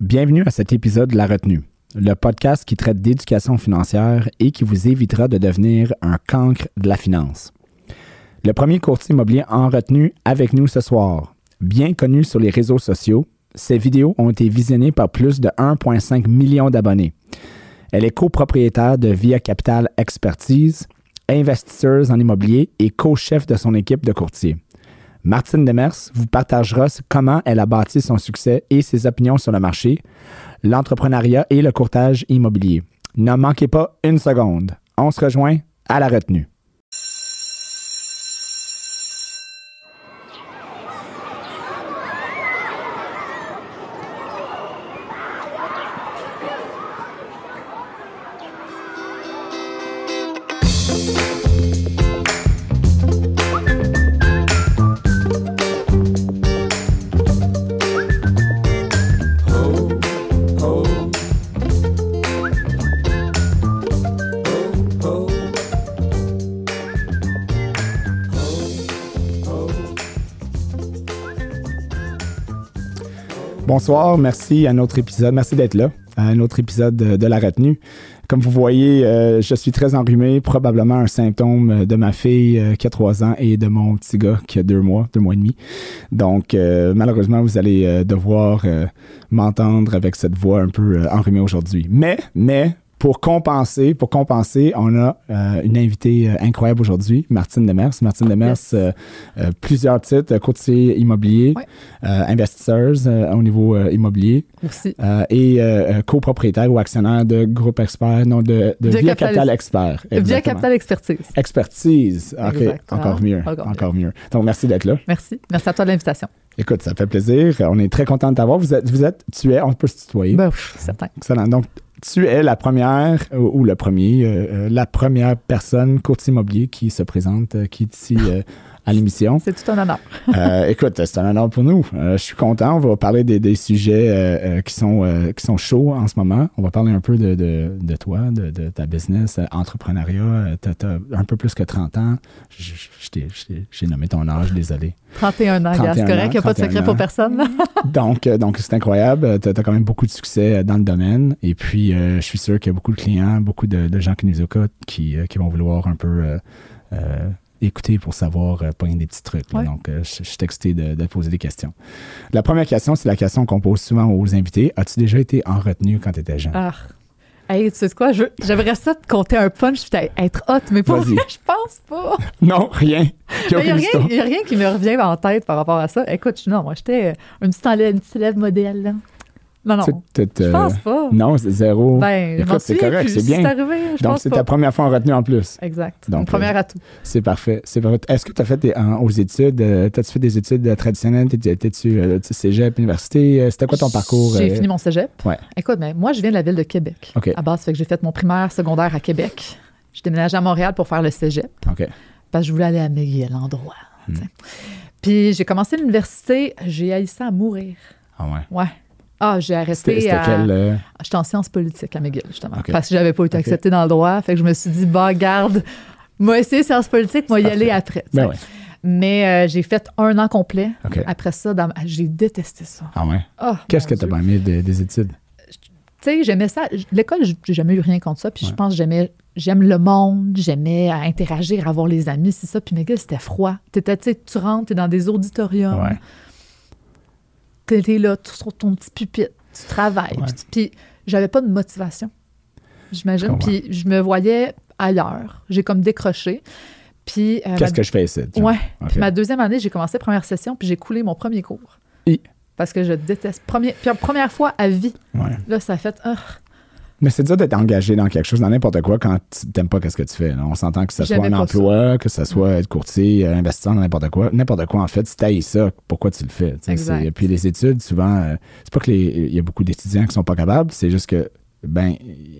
Bienvenue à cet épisode de La Retenue, le podcast qui traite d'éducation financière et qui vous évitera de devenir un cancre de la finance. Le premier courtier immobilier en retenue avec nous ce soir. Bien connu sur les réseaux sociaux, ses vidéos ont été visionnées par plus de 1,5 million d'abonnés. Elle est copropriétaire de Via Capital Expertise, investisseuse en immobilier et co-chef de son équipe de courtiers. Martine Demers vous partagera comment elle a bâti son succès et ses opinions sur le marché, l'entrepreneuriat et le courtage immobilier. Ne manquez pas une seconde. On se rejoint à la retenue. Merci à notre épisode. Merci d'être là à un autre épisode de, La Retenue. Comme vous voyez, euh, je suis très enrhumé, probablement un symptôme de ma fille euh, qui a trois ans et de mon petit gars qui a deux mois, deux mois et demi. Donc, euh, malheureusement, vous allez euh, devoir euh, m'entendre avec cette voix un peu euh, enrhumée aujourd'hui. Mais, mais, pour compenser, pour compenser, on a euh, une invitée euh, incroyable aujourd'hui, Martine Demers. Martine Demers, Yes. euh, euh, plusieurs titres, courtier immobilier, Ouais. investisseuse au niveau immobilier euh, et copropriétaire ou actionnaire de Groupe Expert, non, de, de Via Via, Capital- Capital, Expert. Via. Capital Expertise. Expertise. OK, encore mieux. encore Encore, mieux. Donc, merci d'être là. Merci. Merci à toi de l'invitation. Écoute, ça fait plaisir. On est très content de t'avoir. Vous êtes, vous êtes, tu es, on peut se tutoyer. Ben, pff, certain. Excellent. Donc, tu es la première, ou, ou le premier, euh, euh, la première personne courtier immobilier qui se présente, euh, qui euh, à l'émission. C'est tout un honneur. Euh, écoute, c'est un honneur pour nous. Euh, je suis content. On va parler des, des sujets euh, qui, sont, qui sont chauds en ce moment. On va parler un peu de, de, de toi, de, de ta business, entrepreneuriat. Tu as, un peu plus que 30 ans. J'ai nommé ton âge, désolé. 31 ans, gars, 31 c'est correct, il n'y a pas de 31 secret ans. pour personne. Donc, donc c'est incroyable. Tu as, quand même beaucoup de succès dans le domaine. Et puis, je suis sûr qu'il y a beaucoup de clients, beaucoup de, gens qui nous écoutent qui, qui vont vouloir un peu euh, écouter pour savoir euh, pogner des petits trucs. là. Ouais. Donc, euh, je, je suis excité de, de poser des questions. La première question, c'est la question qu'on pose souvent aux invités. As-tu déjà été en retenue quand tu étais jeune? Ah. Hey, tu sais quoi? J'aimerais ça te compter un punch puis être hot, mais pour vrai, je pense pas. Non, rien. Il n'y a, rien- a qui me revient en tête par rapport à ça. Écoute, non, moi, j'étais élève, une petite élève modèle. là. Non, non, je euh, pense pas. Non, c'est zéro. Ben, Écoute, c'est correct, c'est bien. Arrivé, Donc, c'est ta première fois en retenue en plus. Exact. Donc, Mon premier atout. C'est parfait. C'est parfait. Est-ce que tu as fait des- en- aux études, euh, t'as-tu fait des études euh, traditionnelles? T'étais- T'étais-tu euh, cégep, université? Euh, C'était quoi ton parcours? J'ai euh? fini mon cégep. Ouais. Écoute, mais moi, je viens de la ville de Québec. OK. À base, fait que j'ai fait mon primaire, secondaire à Québec. J'ai déménagé à Montréal pour faire le cégep OK. parce que je voulais aller à McGill, l'endroit. Hmm. Puis j'ai commencé l'université, j'ai haï ça à mourir. Ah ouais? Ouais. Ah, j'ai arrêté c'était à... quel... euh, J'étais en sciences politiques à McGill, justement. Parce que j'avais pas été acceptée dans le droit. Fait que je me suis dit, bah, garde, moi, essayer sciences politiques, moi, y aller après. Ben ouais. Mais euh, j'ai fait un an complet. Après ça, dans- j'ai détesté ça. Ah ouais? Oh, Qu'est-ce que t'as pas aimé des, des études? tu sais, j'aimais ça. L'école, j'ai jamais eu rien contre ça. Puis Ouais. je pense que j'aimais, j'aime le monde, j'aimais à interagir, avoir les amis, c'est ça. Puis McGill, c'était froid. T'étais, tu sais, tu rentres, t'es dans des auditoriums. Ouais. T'es là, tu sur ton petit pupitre, tu travailles. Puis, j'avais pas de motivation, j'imagine. Puis je me voyais ailleurs. J'ai comme décroché. Puis, euh, Qu'est-ce ma- que je fais ici? Ouais. Puis ma deuxième année, j'ai commencé première session, puis j'ai coulé mon premier cours. Et- Parce que je déteste. Premier, puis première fois à vie. Ouais. Là, ça a fait. ah, Mais c'est dur d'être engagé dans quelque chose, dans n'importe quoi, quand tu n'aimes pas ce que tu fais. là. On s'entend que ce soit un ça. emploi, que ce soit être courtier, euh, investisseur dans n'importe quoi. N'importe quoi, en fait, si tu ça, pourquoi tu le fais? c'est- Puis les études, souvent, euh, c'est pas que il y a beaucoup d'étudiants qui sont pas capables, c'est juste que ben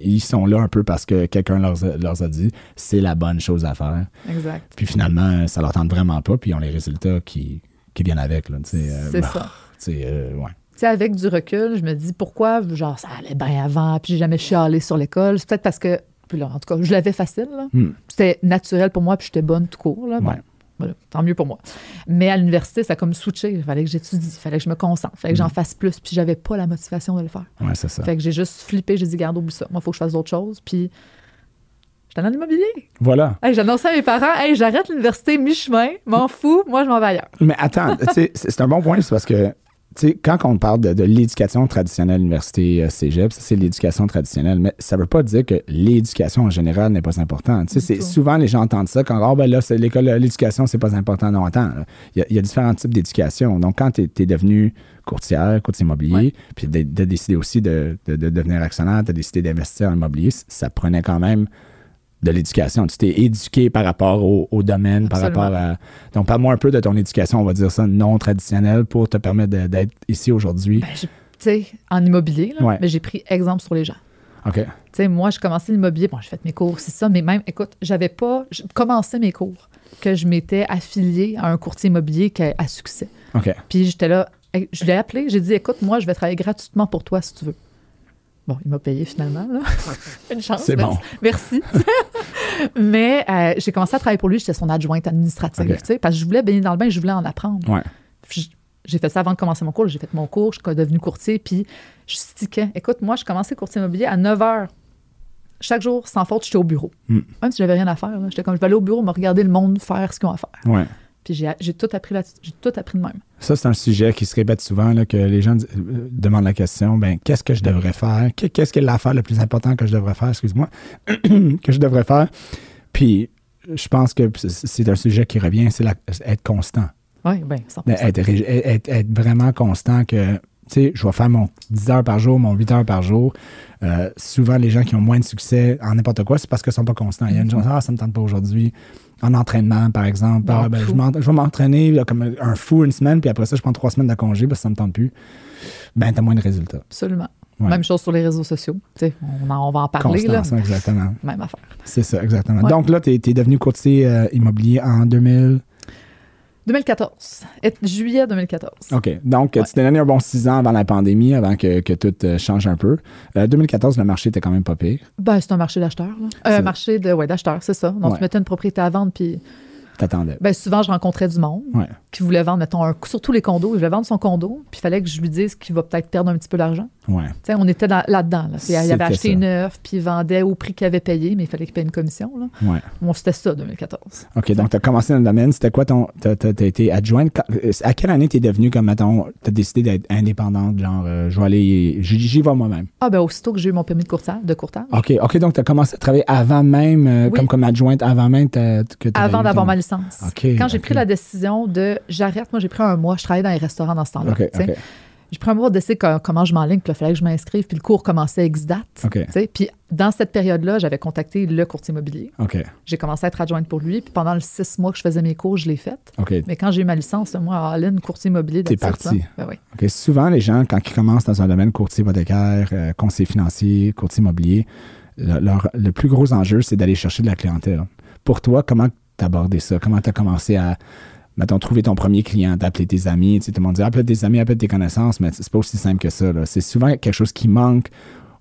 ils sont là un peu parce que quelqu'un leur, a- leur a dit c'est la bonne chose à faire. exact. Puis finalement, ça leur tente vraiment pas, puis ils ont les résultats qui, qui viennent avec. euh, C'est bah, ça. euh, ouais. Sais, avec du recul, je me dis pourquoi, genre, ça allait bien avant, puis j'ai jamais chialé sur l'école. C'est peut-être parce que, puis là, en tout cas, je l'avais facile. Hmm. C'était naturel pour moi, puis j'étais bonne tout court. Là. Bon. Voilà, tant mieux pour moi. Mais à l'université, ça a comme switché. Il fallait que j'étudie, il fallait que je me concentre, il fallait que j'en fasse plus. Puis j'avais pas la motivation de le faire. Ouais, c'est ça. Fait que j'ai juste flippé, j'ai dit, garde, oublie ça. Moi, il faut que je fasse d'autres choses. Puis j'étais dans l'immobilier. Voilà. Hey, J'annonçais à mes parents, hey, j'arrête l'université mi-chemin, m'en fous, moi, je m'en vais ailleurs. Mais attends, c'est un bon point, c'est parce que tu sais, quand on parle de, de l'éducation traditionnelle, université, euh, cégep, ça, c'est l'éducation traditionnelle, mais ça veut pas dire que l'éducation en général n'est pas importante. Tu c'est souvent les gens entendent ça quand, oh, ben là, c'est l'école, l'éducation, c'est pas important. Non, attends, il y, a, il y a différents types d'éducation. Donc, quand tu es, devenu courtière, courtier immobilier, puis de, de décider aussi de, de- de devenir actionnaire, tu as décidé d'investir en immobilier, ça prenait quand même de l'éducation. Tu t'es éduqué par rapport au, au domaine, par rapport à. Donc, parle-moi un peu de ton éducation, on va dire ça, non traditionnelle pour te permettre d'être ici aujourd'hui. Ben, tu sais, en immobilier, là, Ouais. mais j'ai pris exemple sur les gens. OK. Tu sais, moi, j'ai commencé l'immobilier. Bon, j'ai fait mes cours, c'est ça, mais même, écoute, j'avais pas je commençais mes cours que je m'étais affiliée à un courtier immobilier qui a- à succès. OK. Puis j'étais là, je l'ai appelé, j'ai dit, écoute, moi, je vais travailler gratuitement pour toi si tu veux. Bon, il m'a payé finalement. Là. Une chance. C'est merci. bon. Merci. Mais euh, j'ai commencé à travailler pour lui, j'étais son adjointe administrative, Ok. tu sais, parce que je voulais baigner dans le bain, je voulais en apprendre. Ouais. J'ai fait ça avant de commencer mon cours. J'ai fait mon cours, je suis devenue courtier, puis je stickais. Écoute, moi, je commençais courtier immobilier à 9 h. Chaque jour, sans faute, j'étais au bureau. Mm. Même si j'avais rien à faire. J'étais comme, je vais aller au bureau, me regarder le monde faire ce qu'ils ont à faire. Ouais. Puis j'ai tout appris là J'ai tout appris de même. Ça, c'est un sujet qui se répète souvent, là, que les gens euh, demandent la question, ben, qu'est-ce que je devrais faire? Qu'est- Qu'est-ce qui est l'affaire le plus important que je devrais faire, excuse-moi, que je devrais faire? Puis, je pense que c'est un sujet qui revient, c'est être constant. Oui, bien, 100 Ben, Être, rég- être- être vraiment constant que, tu sais, je vais faire mon 10 heures par jour, mon 8 heures par jour. Euh, souvent, les gens qui ont moins de succès en n'importe quoi, c'est parce qu'ils ne sont pas constants. Il y a une chose, ah, ça ne me tente pas aujourd'hui. En entraînement, par exemple. Ah, ben, je, vais m'entraîner comme un fou une semaine, puis après ça, je prends trois semaines de congé parce que ça ne me tente plus. Ben, tu as moins de résultats. Absolument. Ouais. Même chose sur les réseaux sociaux. On, en- on va en parler. Là. Constance, exactement. Même affaire. C'est ça, exactement. Ouais. Donc là, tu es, devenu courtier euh, immobilier en 2000. 2014. Et- juillet 2014. OK. Donc, Ouais. tu t'es donné un bon six ans avant la pandémie, avant que, que tout euh, change un peu. Euh, 2014, le marché était quand même pas pire. Ben, c'est un marché d'acheteurs. là. Euh, un marché de, ouais, d'acheteurs, c'est ça. Donc, Ouais. tu mettais une propriété à vendre, puis T'attendais. ben, souvent, je rencontrais du monde Ouais. qui voulait vendre, mettons, un- surtout les condos. Il voulait vendre son condo, puis il fallait que je lui dise qu'il va peut-être perdre un petit peu d'argent. Ouais. Tu sais, on était dans- là-dedans. Là. Il avait acheté ça. neuf, puis il vendait au prix qu'il avait payé, mais il fallait qu'il paye une commission. Là. Ouais. Bon, c'était ça, 2014. OK. Donc, tu as commencé dans le domaine. C'était quoi ton. Tu as, été adjointe? Euh, À quelle année tu es devenue comme, mettons, tu as décidé d'être indépendante, genre, euh, je vais aller. J'y vais moi-même? Ah, ben aussitôt que j'ai eu mon permis de courtage, de courtage, OK. OK. Donc, tu as commencé à travailler avant même, euh, Oui. comme, comme adjointe, avant même que tu avant d'avoir ma Quand j'ai pris la décision de j'arrête, moi j'ai pris un mois, je travaillais dans les restaurants dans ce temps-là. J'ai pris un mois d'essayer co- comment je m'enligne, puis il fallait que je m'inscrive, puis le cours commençait ex date. OK. tu sais. Puis dans cette période-là, j'avais contacté le courtier immobilier. J'ai commencé à être adjointe pour lui, puis pendant les six mois que je faisais mes cours, je l'ai fait. OK. Mais quand j'ai eu ma licence, moi, Aline, courtier immobilier, T'es parti. Ben oui. Souvent, les gens, quand ils commencent dans un domaine courtier hypothécaire, euh, conseiller financier, courtier immobilier, le, leur- le plus gros enjeu, c'est d'aller chercher de la clientèle. Pour toi, comment abordé ça? Comment tu as commencé à, mettons, trouver ton premier client, d'appeler tes amis? Tu sais, tout le monde dit, appelle tes amis, appelle tes connaissances, mais c'est pas aussi simple que ça. C'est souvent quelque chose qui manque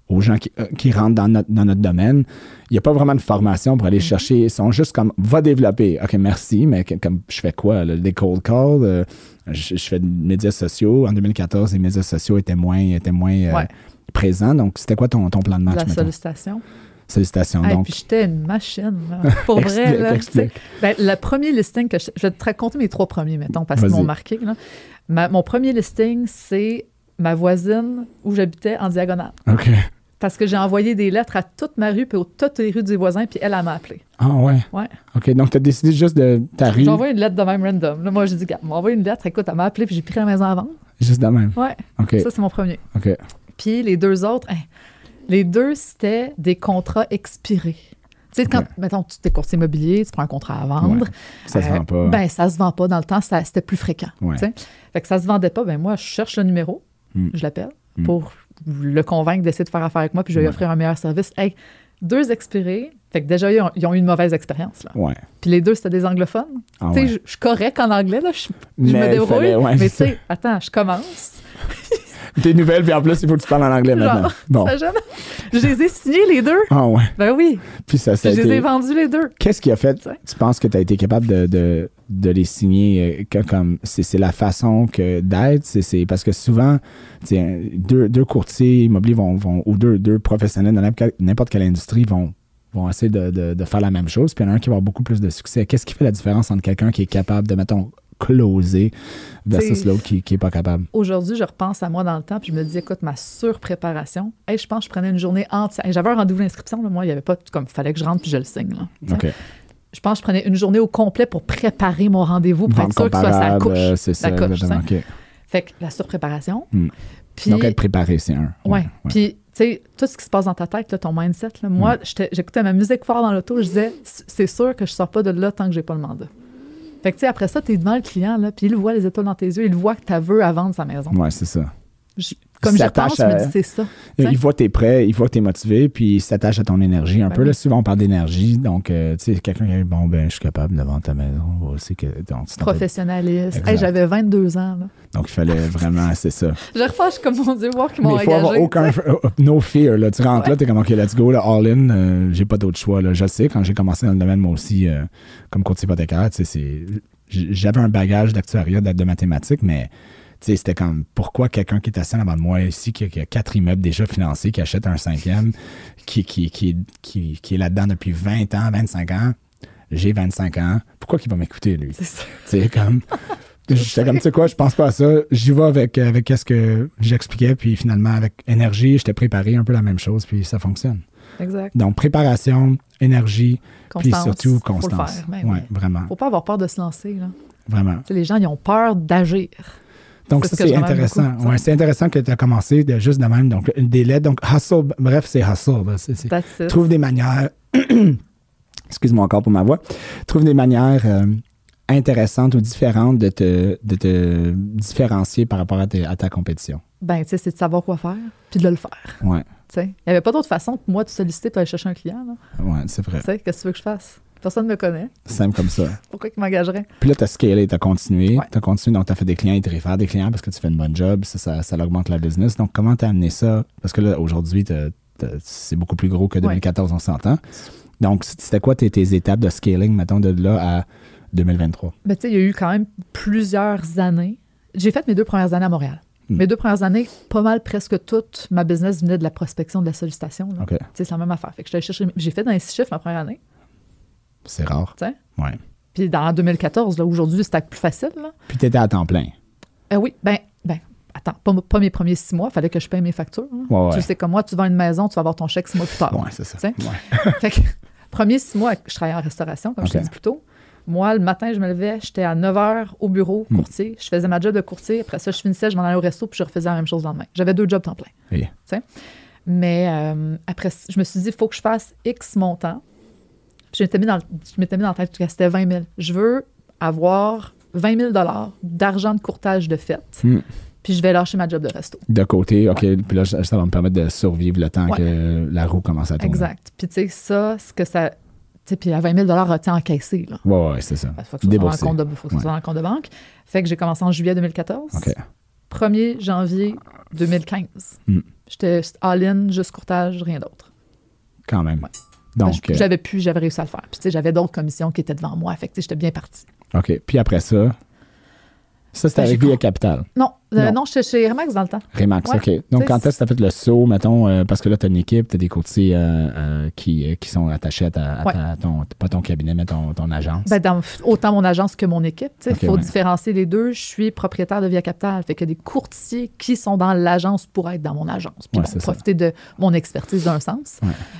aux gens qui, euh, qui rentrent dans notre, dans notre domaine. Il n'y a pas vraiment de formation pour aller chercher. Ils sont juste comme, va développer. OK, merci, mais que- comme je fais quoi? là? Des cold calls? euh, je, je fais des médias sociaux. En 2014, les médias sociaux étaient moins, étaient moins euh, Ouais. présents. Donc, c'était quoi ton, ton plan de match, la sollicitation. Félicitations. Hey, donc, puis j'étais une machine. là. Pour vrai, là. Ben, le premier listing que je, je vais te raconter mes trois premiers, mettons, parce qu'ils m'ont marqué. là. Ma- mon premier listing, c'est ma voisine où j'habitais en diagonale. OK. Parce que j'ai envoyé des lettres à toute ma rue, puis aux toutes les rues des voisins, puis elle, elle m'a appelé. Ah, ouais. Ouais. OK. Donc, tu as décidé juste de ta rue, J'ai envoyé une lettre de même random. Là, moi, j'ai dit, gars, m'a envoyé une lettre, écoute, elle m'a appelé, puis j'ai pris la maison à vendre. juste de même. Ouais, OK. ça, c'est mon premier. OK. Puis les deux autres, hein, les deux, c'était des contrats expirés. Tu sais, quand, Ok. mettons, tu es courtier immobilier, tu prends un contrat à vendre. Ça se euh, vend pas. Ben, ça se vend pas. Dans le temps, c'était plus fréquent. Ouais. Fait que ça se vendait pas. Ben, moi, je cherche le numéro, Mm. je l'appelle Mm. pour le convaincre d'essayer de faire affaire avec moi, puis je vais lui Ouais. offrir un meilleur service. Hey, deux expirés. Fait que déjà, ils ont, ils ont eu une mauvaise expérience. Là. Ouais. Puis les deux, c'était des anglophones. Ah, Tu sais, ouais. je suis correct en anglais, là. Je, me il débrouille. fallait- ouais, mais tu sais, attends, je commence. Tes nouvelles, puis en plus, il faut que tu parles en anglais maintenant. Bon. Ça gêne? Je les ai signés les deux. Ah ouais. Ben oui. Puis ça, ça Je les ai vendus les deux. Qu'est-ce qui a fait, Tu penses que tu as été capable de, de, de les signer euh, que- comme c'est la façon que d'être, c'est- parce que souvent deux, deux courtiers immobiliers vont, vont ou deux, deux professionnels dans n'importe quelle- n'importe quelle industrie vont vont essayer de, de- de faire la même chose, puis il y en a un qui va avoir beaucoup plus de succès. Qu'est-ce qui fait la différence entre quelqu'un qui est capable de, mettons, closer versus l'autre qui n'est pas capable? Aujourd'hui, je repense à moi dans le temps, puis je me dis, écoute, ma surpréparation. Hey, je pense que je prenais une journée entière. J'avais un rendez-vous d'inscription, moi, il n'y avait pas, comme, fallait que je rentre puis je le signe. Là. Je pense que je prenais une journée au complet pour préparer mon rendez-vous, pour Vente être sûr que ce soit sa couche. euh, c'est ça, couche, exactement. tu sais. OK. Fait que la surpréparation. Hmm. Puis, Donc, être préparé, c'est un. ouais. Puis, tu sais, tout ce qui se passe dans ta tête, là, ton mindset, là, moi, j'étais- j'écoutais ma musique fort dans l'auto, je disais, c'est sûr que je sors pas de là tant que j'ai pas le mandat. Fait que, tu sais, après ça, tu es devant le client, là, puis il voit les étoiles dans tes yeux, il voit que tu veux à vendre sa maison. Ouais, c'est ça. Je- comme je pense, je me dis, c'est ça. T'sais? Il voit que tu es prêt, il voit que tu es motivé, puis il s'attache à ton énergie un Ben peu. oui. Là, souvent, on parle d'énergie. Donc, euh, tu sais, quelqu'un qui dit Bon, ben, je suis capable de vendre ta maison. On aussi que. Donc, Professionnaliste. Hey, J'avais 22 ans. Là. donc, il fallait vraiment, c'est ça. Je suis comme mon Dieu, voir qu'ils m'ont il faut avoir engagé. aucun. euh, No fear. Là. Tu rentres là, tu es comme OK, let's go, là, all in. euh, j'ai pas d'autre choix. Là. Je le sais, quand j'ai commencé dans le domaine, moi aussi, euh, comme courtier hypothécaire, tu sais, c'est- j'avais un bagage d'actuariat, de mathématiques, mais. C'était comme pourquoi quelqu'un qui est assis en avant de moi ici, qui a, qui a quatre immeubles déjà financés, qui achète un cinquième, qui, qui, qui, est là-dedans depuis 20 ans, 25 ans, j'ai 25 ans, pourquoi qu'il va m'écouter, lui? C'est comme. J'étais comme, tu sais quoi, je pense pas à ça. J'y vais avec, avec ce que j'expliquais, puis finalement, avec énergie, j'étais préparé, un peu la même chose, puis ça fonctionne. Exact. Donc, préparation, énergie, puis Constance. surtout Faut le constance. faire. Ben ouais, vraiment, Faut pas avoir peur de se lancer. Là. vraiment. Les gens, ils ont peur d'agir. Donc, C'est ce intéressant. Ouais, c'est intéressant que tu as commencé de, juste de même. Donc, des lettres. Donc, hustle, bref, c'est hustle. Trouve des manières. Excuse-moi encore pour ma voix. Trouve des manières euh, intéressantes ou différentes de te, de te différencier par rapport à, à ta compétition. Ben, tu sais, c'est de savoir quoi faire, puis de le faire. Ouais, Il n'y avait pas d'autre façon que moi de solliciter pour aller chercher un client. Ouais, c'est vrai. Qu'est-ce que tu veux que je fasse? Personne ne me connaît. Simple comme ça. Pourquoi il m'engagerait? Puis là, tu as scalé, tu as continué. Ouais. Tu as continué, donc tu as fait des clients, ils te réfèrent des clients parce que tu fais une bonne job, ça, ça, ça augmente la business. Donc, comment tu as amené ça? Parce que là, aujourd'hui, c'est beaucoup plus gros que 2014, on s'entend. Donc, c'était quoi tes, tes étapes de scaling, mettons, de là à 2023? Ben, tu sais, il y a eu quand même plusieurs années. J'ai fait mes deux premières années à Montréal. Hmm. Mes deux premières années, pas mal, presque toute ma business venait de la prospection, de la sollicitation. c'est la même affaire. Fait que J'ai fait dans les six chiffres ma première année. C'est rare. Tu sais? Ouais. Puis dans 2014, là, aujourd'hui, c'était plus facile. Là. Puis tu étais à temps plein. Euh, oui, ben, ben, attends, pas, pas mes premiers six mois, il fallait que je paye mes factures. là. Ouais, ouais. Tu sais, comme moi, tu vends une maison, tu vas avoir ton chèque six mois plus tard. Ouais, c'est ça. Ouais. Fait que, premiers six mois, je travaillais en restauration, comme je t'ai dit plus tôt. Moi, le matin, je me levais, j'étais à 9 h au bureau, Hmm. courtier. Je faisais ma job de courtier. Après ça, je finissais, je m'en allais au resto, puis je refaisais la même chose le lendemain. J'avais deux jobs temps plein. Et- Mais euh, après, je me suis dit, il faut que je fasse X montant. Puis je m'étais mis dans, le- je m'étais mis dans la tête que c'était 20 000. Je veux avoir 20 000 d'argent de courtage de fête. Hmm. Puis je vais lâcher ma job de resto. De côté, OK. Puis là, ça ça va me permettre de survivre le temps Ouais. que la roue commence à tourner. Exact. Puis tu sais, ça, ce que ça. Puis à 20 000 retient encaissé, là. Ouais, ouais, c'est ça. Il faut que ce soit dans le compte de, banque. Fait que j'ai commencé en juillet 2014. OK. 1er janvier 2015. Hmm. J'étais all-in, juste courtage, rien d'autre. Quand même. Ouais. Donc, euh, J'avais pu, j'avais réussi à le faire. Puis tu sais, j'avais d'autres commissions qui étaient devant moi. Fait que j'étais bien partie. OK. Puis après ça, ça, c'était avec Via Capital. Non, euh, Non. j'étais chez Remax dans le temps. Remax, Ouais. OK. Donc, quand est-ce que tu as fait le saut, mettons, euh, parce que là, tu as une équipe, tu as des courtiers euh, euh, qui, qui sont attachés à, ta, à Ouais. ta- ton, pas ton cabinet, mais ton, ton agence? Ben, dans, autant mon agence que mon équipe. Il faut ouais. différencier les deux. Je suis propriétaire de Via Capital. Fait qu'il y a des courtiers qui sont dans l'agence pour être dans mon agence. Puis bon, ça. profiter de mon expertise d'un sens.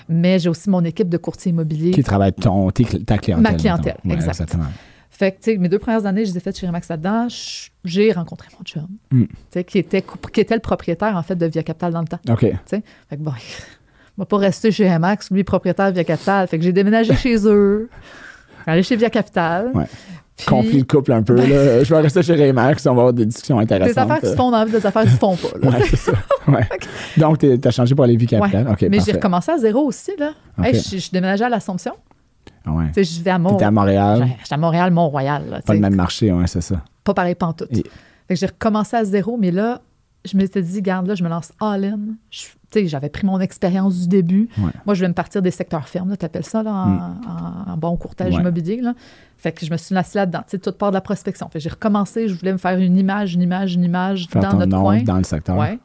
Mais j'ai aussi mon équipe de courtiers immobiliers. qui travaille ton, ta clientèle. Ma clientèle, exact. Exactement. Fait que, tu sais, mes deux premières années, je les ai faites chez Remax là-dedans. J'ai rencontré mon chum, Mm. tu sais, qui était, qui était le propriétaire, en fait, de Via Capital dans le temps. OK. tu sais. Fait que bon, il va pas rester chez Remax, lui, propriétaire de Via Capital. Fait que j'ai déménagé chez eux, allé chez Via Capital. Ouais. Puis, Conflit le couple un peu. là. Je vais rester chez Remax, on va avoir des discussions intéressantes. Des affaires qui se font dans des affaires qui se font pas. là. Ouais, c'est ça. Ouais. Donc, tu as changé pour aller Vie Capital. Ouais. OK, Mais j'ai recommencé à zéro aussi. Là. Hey, je, je déménageais à l'Assomption. Ouais. Tu sais, Je à Mont... T'étais à Montréal, J'étais à Montréal, Mont-Royal. là, pas le même marché, ouais, c'est ça. Pas pareil pantoute. Et- Fait que j'ai recommencé à zéro, mais là, je m'étais dit, garde là, je me lance all-in. Je- tu sais, J'avais pris mon expérience du début. Ouais. Moi, je voulais me partir des secteurs fermes, tu appelles ça, là, en, en- en bon courtage Ouais. immobilier. Là. Fait que je me suis lancée là-dedans, tu sais, toute part de la prospection. Fait que j'ai recommencé, je voulais me faire une image, une image, une image Faire dans notre nom coin. dans le secteur. Ouais.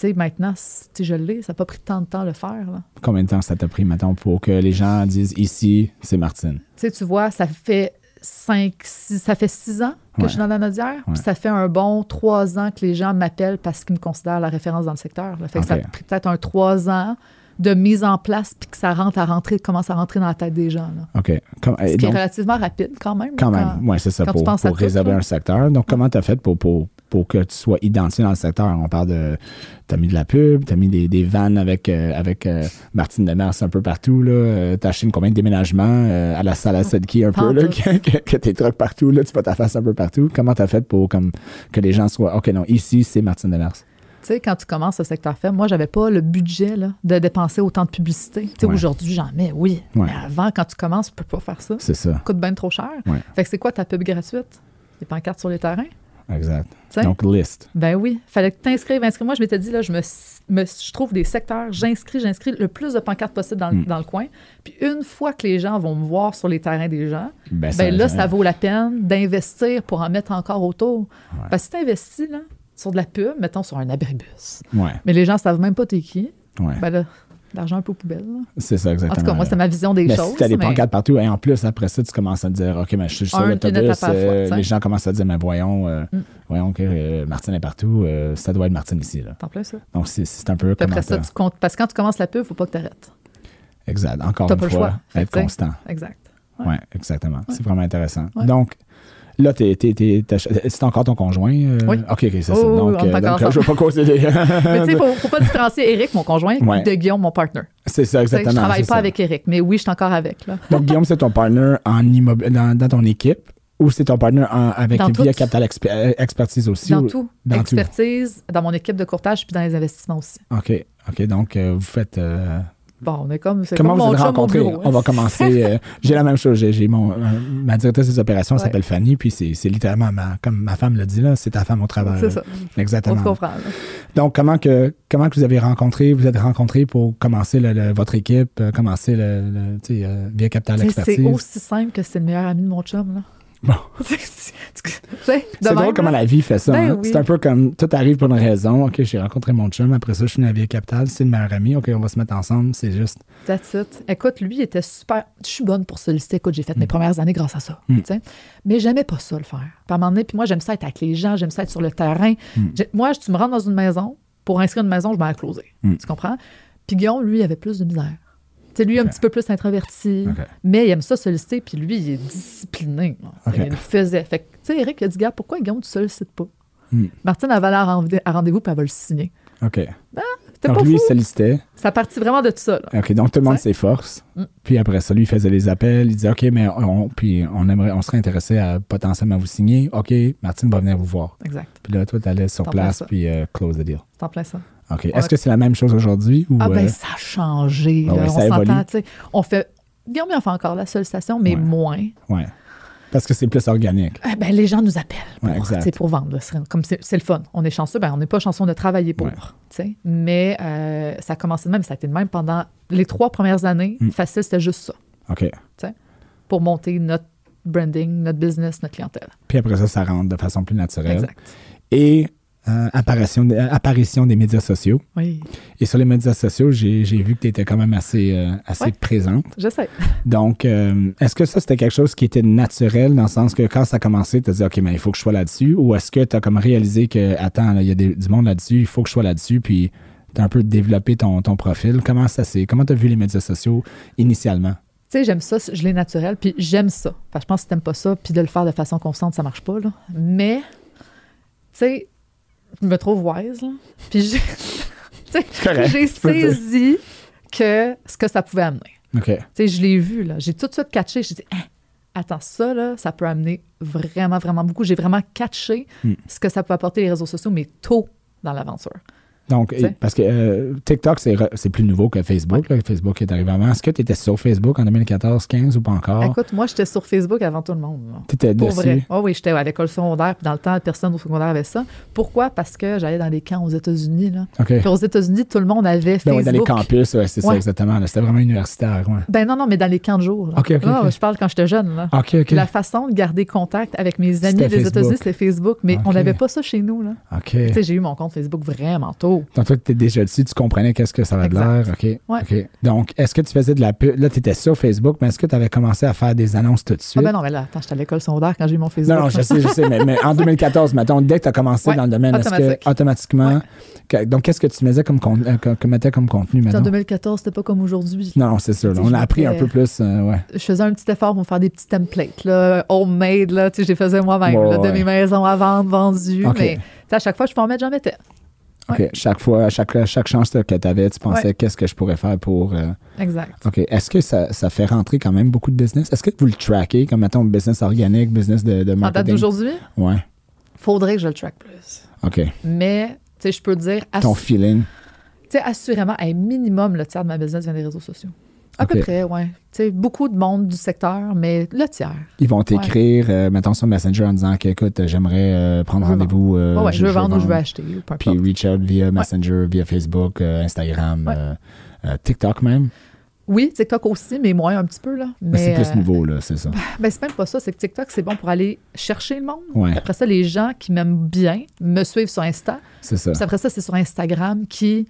Sais, maintenant, sais, je l'ai, ça n'a pas pris tant de temps à le faire. là. Combien de temps ça t'a pris, mettons, pour que les gens disent ici, c'est Martine? Tu sais, tu vois, ça fait cinq, six, ça fait six ans que Ouais. je suis dans la Nodière. Puis ça fait un bon trois ans que les gens m'appellent parce qu'ils me considèrent la référence dans le secteur. là. Fait que ça a pris peut-être un trois ans de mise en place puis que ça rentre à rentrer, commence à rentrer dans la tête des gens. là. OK. Comme- Ce qui est relativement rapide quand même. quand même, oui, c'est ça, quand tu pour, penses pour réserver un secteur. Donc, comment tu as fait pour, pour, pour que tu sois identifié dans le secteur? On parle de. Tu as mis de la pub, tu as mis des, des vannes avec, euh, avec euh, Martine Demers un peu partout. Tu as acheté une combien de déménagements euh, à la salle à Sedki un peu, là, que, que, que tes trucs partout, là, tu vois ta face un peu partout. Comment tu as fait pour comme, que les gens soient OK, non, ici, c'est Martine Demers? Tu sais, quand tu commences le secteur ferme, moi, j'avais pas le budget là, de dépenser autant de publicité. Tu sais, Ouais. aujourd'hui, j'en mets, oui. Ouais. Mais avant, quand tu commences, tu peux pas faire ça. C'est ça. Ça coûte bien trop cher. Ouais. Fait que c'est quoi ta pub gratuite? Les pancartes sur les terrains? Exact. Donc, liste. Ben oui, fallait que tu t'inscrives. Moi, je m'étais dit, là, je, me, me- je trouve des secteurs, j'inscris, j'inscris le plus de pancartes possible dans, le- Mm. dans le coin. Puis une fois que les gens vont me voir sur les terrains des gens, Ben, ben là, ça vaut la peine d'investir pour en mettre encore autour. Ouais. Parce que si tu investis là, sur de la pub, mettons sur un abribus, Ouais, mais les gens ne savent même pas t'es qui, ouais. ben là, l'argent un peu aux poubelles. là. c'est ça, En exactement. tout cas, moi, c'est ma vision des Mais choses. si tu as des mais- pancartes partout, et en plus, après ça, tu commences à te dire, OK, mais je suis sur l'autobus, euh, les gens commencent à dire, mais voyons, euh, Mm. voyons que euh, Martine est partout, euh, ça doit être Martine ici. Là. T'en plein ça. Donc, c'est- c'est un peu comme après ça, tu comptes. Parce que quand tu commences la pub, il ne faut pas que tu arrêtes. Exact. Encore une pas le fois, choix. Fait être constant. Exact. Oui, Ouais. exactement. C'est vraiment intéressant. Ouais. Donc, là, t'es- t'es- c'est encore ton conjoint? euh? Oui. OK, OK, c'est ça. Oh, Donc, on euh, donc, euh, je ne vais pas causer des... Mais tu sais, il ne faut, faut pas différencier Eric, mon conjoint, Ouais. de Guillaume, mon partner. c'est ça, exactement. Je travaille c'est pas ça. avec Eric, mais oui, je suis encore avec. Là. Donc, Guillaume, c'est ton partner en immob- dans, dans ton équipe ou c'est ton partner en- avec Dans Via tout. Capital euh, Expertise aussi? Dans ou- tout. dans tout? Expertise, dans mon équipe de courtage, puis dans les investissements aussi. OK. OK. Donc, euh, vous faites. euh, Bon, on est comme. C'est comment comme vous bureau, hein. On va commencer. euh, j'ai la même chose. J'ai, mon, euh, ma directrice des opérations Ouais. s'appelle Fanny, puis c'est, littéralement, ma, comme ma femme l'a dit, là, c'est ta femme au travail. C'est ça. On Exactement. se comprend. là. Donc, comment que, comment que vous avez rencontré, vous êtes rencontrés pour commencer le- le- votre équipe, euh, commencer le, le, Via Capital sais, C'est Expertise? aussi simple que c'est le meilleur ami de mon chum. Là. Bon. Tu sais, de C'est drôle comment la vie fait ça. Ben hein. oui. C'est un peu comme tout arrive pour une raison. OK, j'ai rencontré mon chum. Après ça, je suis venu à Via Capital. C'est le meilleur ami. OK, on va se mettre ensemble. C'est juste. That's it. Écoute, lui, il était super. Je suis bonne pour solliciter. Écoute, j'ai fait Mm. mes premières années grâce à ça. Mm. tu sais. Mais j'aimais pas ça le faire. Puis à un moment donné, puis moi, j'aime ça être avec les gens, j'aime ça être sur le terrain. Mm. Moi, tu me rentres dans une maison, pour inscrire une maison, je vais la closer. Mm. Tu comprends? Puis Guillaume, lui, il avait plus de misère. Tu sais, lui, un petit peu plus introverti, mais il aime ça solliciter, puis lui, il est discipliné. Il le faisait. Fait que, tu sais, Eric, il a dit, gars, pourquoi Guillaume, tu sollicites pas? Mm. Martine, elle va aller à rendez- à rendez-vous, puis elle va le signer. OK. C'était Donc, pas lui, il sollicitait. Ça partit vraiment de tout ça. là. OK. Donc, tout le monde sais? s'efforce. Mm. Puis après ça, lui, il faisait les appels. Il disait, OK, mais on, puis on, aimerait, on serait intéressé à potentiellement vous signer. OK, Martine va venir vous voir. Exact. Puis là, toi, tu allais sur T'en place, puis euh, close the deal. C'est en plein ça. OK. Est-ce que c'est la même chose aujourd'hui? Ou, Ah ben euh, ça a changé. Ah ouais, on s'entend, tu sais. On fait. Guillaume, encore la sollicitation, mais Ouais. moins. ouais. Parce que c'est plus organique. Eh ben, les gens nous appellent pour, Ouais, pour vendre. Comme c'est le fun. On est chanceux, ben, on n'est pas chanceux, on a travaillé pour. Ouais. Mais euh, ça a commencé de même, ça a été de même pendant les trois premières années. Mm. Facile, c'était juste ça, OK. pour monter notre branding, notre business, notre clientèle. Puis après ça, ça rentre de façon plus naturelle. Exact. Et euh, apparition, euh, apparition des médias sociaux. Oui, Et sur les médias sociaux, j'ai vu que tu étais quand même assez, euh, assez Ouais. présente. je sais. Donc, est-ce que ça, c'était quelque chose qui était naturel dans le sens que quand ça a commencé, tu as dit, OK, mais il faut que je sois là-dessus? Ou est-ce que tu as comme réalisé que, attends, il y a des- du monde là-dessus, il faut que je sois là-dessus, puis tu as un peu développé ton, ton profil? Comment ça s'est, comment tu as vu les médias sociaux initialement? Tu sais, j'aime ça, je l'ai naturel, puis j'aime ça. Parce que je pense que si t'aimes pas ça, puis de le faire de façon constante, ça marche pas, là. Mais, tu sais, je me trouve wise, là. Puis j'ai, saisi que ce que ça pouvait amener. OK. Tu sais, je l'ai vu, là. J'ai tout de suite catché. J'ai dit, Hein, attends, ça, là, ça peut amener vraiment, vraiment beaucoup. J'ai vraiment catché Hmm. ce que ça peut apporter les réseaux sociaux, mais tôt dans l'aventure. Donc, parce que euh, TikTok, c'est plus nouveau que Facebook. là. Facebook est arrivé avant. Est-ce que tu étais sur Facebook en 2014-15 ou pas encore? Écoute, moi, j'étais sur Facebook avant tout le monde. Tu étais Pour dessus? vrai. Ah oui, j'étais à l'école secondaire, puis dans le temps, personne au secondaire avait ça. Pourquoi? Parce que j'allais dans des camps aux États-Unis. Là. OK. Puis aux États-Unis, tout le monde avait Ben Facebook. ouais, dans les campus, ouais, c'est ça exactement. C'était vraiment universitaire. Ben non, non, mais dans les camps de jour. là. OK, OK, Ah, OK. Je parle quand j'étais jeune. Là. OK, OK. La façon de garder contact avec mes amis des. États-Unis, c'était Facebook, mais on n'avait pas ça chez nous. Là. OK. Tu sais, j'ai eu mon compte Facebook vraiment tôt. Donc, toi, tu étais déjà dessus, tu comprenais qu'est-ce que ça avait de l'air. Exact. OK. Ouais. OK. Donc, est-ce que tu faisais de la pub? Là, tu étais sur Facebook, mais est-ce que tu avais commencé à faire des annonces tout de Ah suite? ben non, mais là, attends, j'étais à l'école secondaire quand j'ai eu mon Facebook. Non, non, je sais, je sais, mais, mais en 2014, mettons, dès que tu as commencé Ouais, dans le domaine, est-ce que automatique. automatiquement. Ouais. donc, qu'est-ce que tu mettais comme, con- euh, comme contenu Puis En maintenant? 2014, c'était pas comme aujourd'hui. Non, non, c'est sûr. là. On a appris un peu plus. euh, ouais. Je faisais un petit effort pour me faire des petits templates, là, homemade, là, tu sais, je les faisais moi-même, de mes maisons à vendre, vendues. Mais à chaque fois, je pouvais en mettre, j'en mettais. OK. Chaque fois, à chaque, chaque chance que tu avais, tu pensais Ouais. qu'est-ce que je pourrais faire pour. euh, Exact. OK. Est-ce que ça, ça fait rentrer quand même beaucoup de business? Est-ce que vous le traquez comme, mettons, business organique, business de, de En date marketing? d'aujourd'hui, Ouais. faudrait que je le track plus. OK. Mais, tu sais, je peux dire, Ton feeling. tu sais, assurément, un minimum, le tiers de ma business vient des réseaux sociaux. À peu près, oui. Tu sais, beaucoup de monde du secteur, mais le tiers. Ils vont t'écrire, euh, mettons sur Messenger en disant que, écoute, j'aimerais euh, prendre rendez-vous. euh, Ouais, ouais, je veux vendre ou je veux acheter, peu Puis reach out via Messenger, via Facebook, Instagram, TikTok même. Oui, TikTok aussi, mais moins un petit peu, là. Mais c'est plus nouveau, là, c'est ça. Ben, c'est même pas ça. C'est que TikTok, c'est bon pour aller chercher le monde. Ouais. Après ça, les gens qui m'aiment bien me suivent sur Insta. C'est ça. Puis après ça, c'est sur Instagram qui,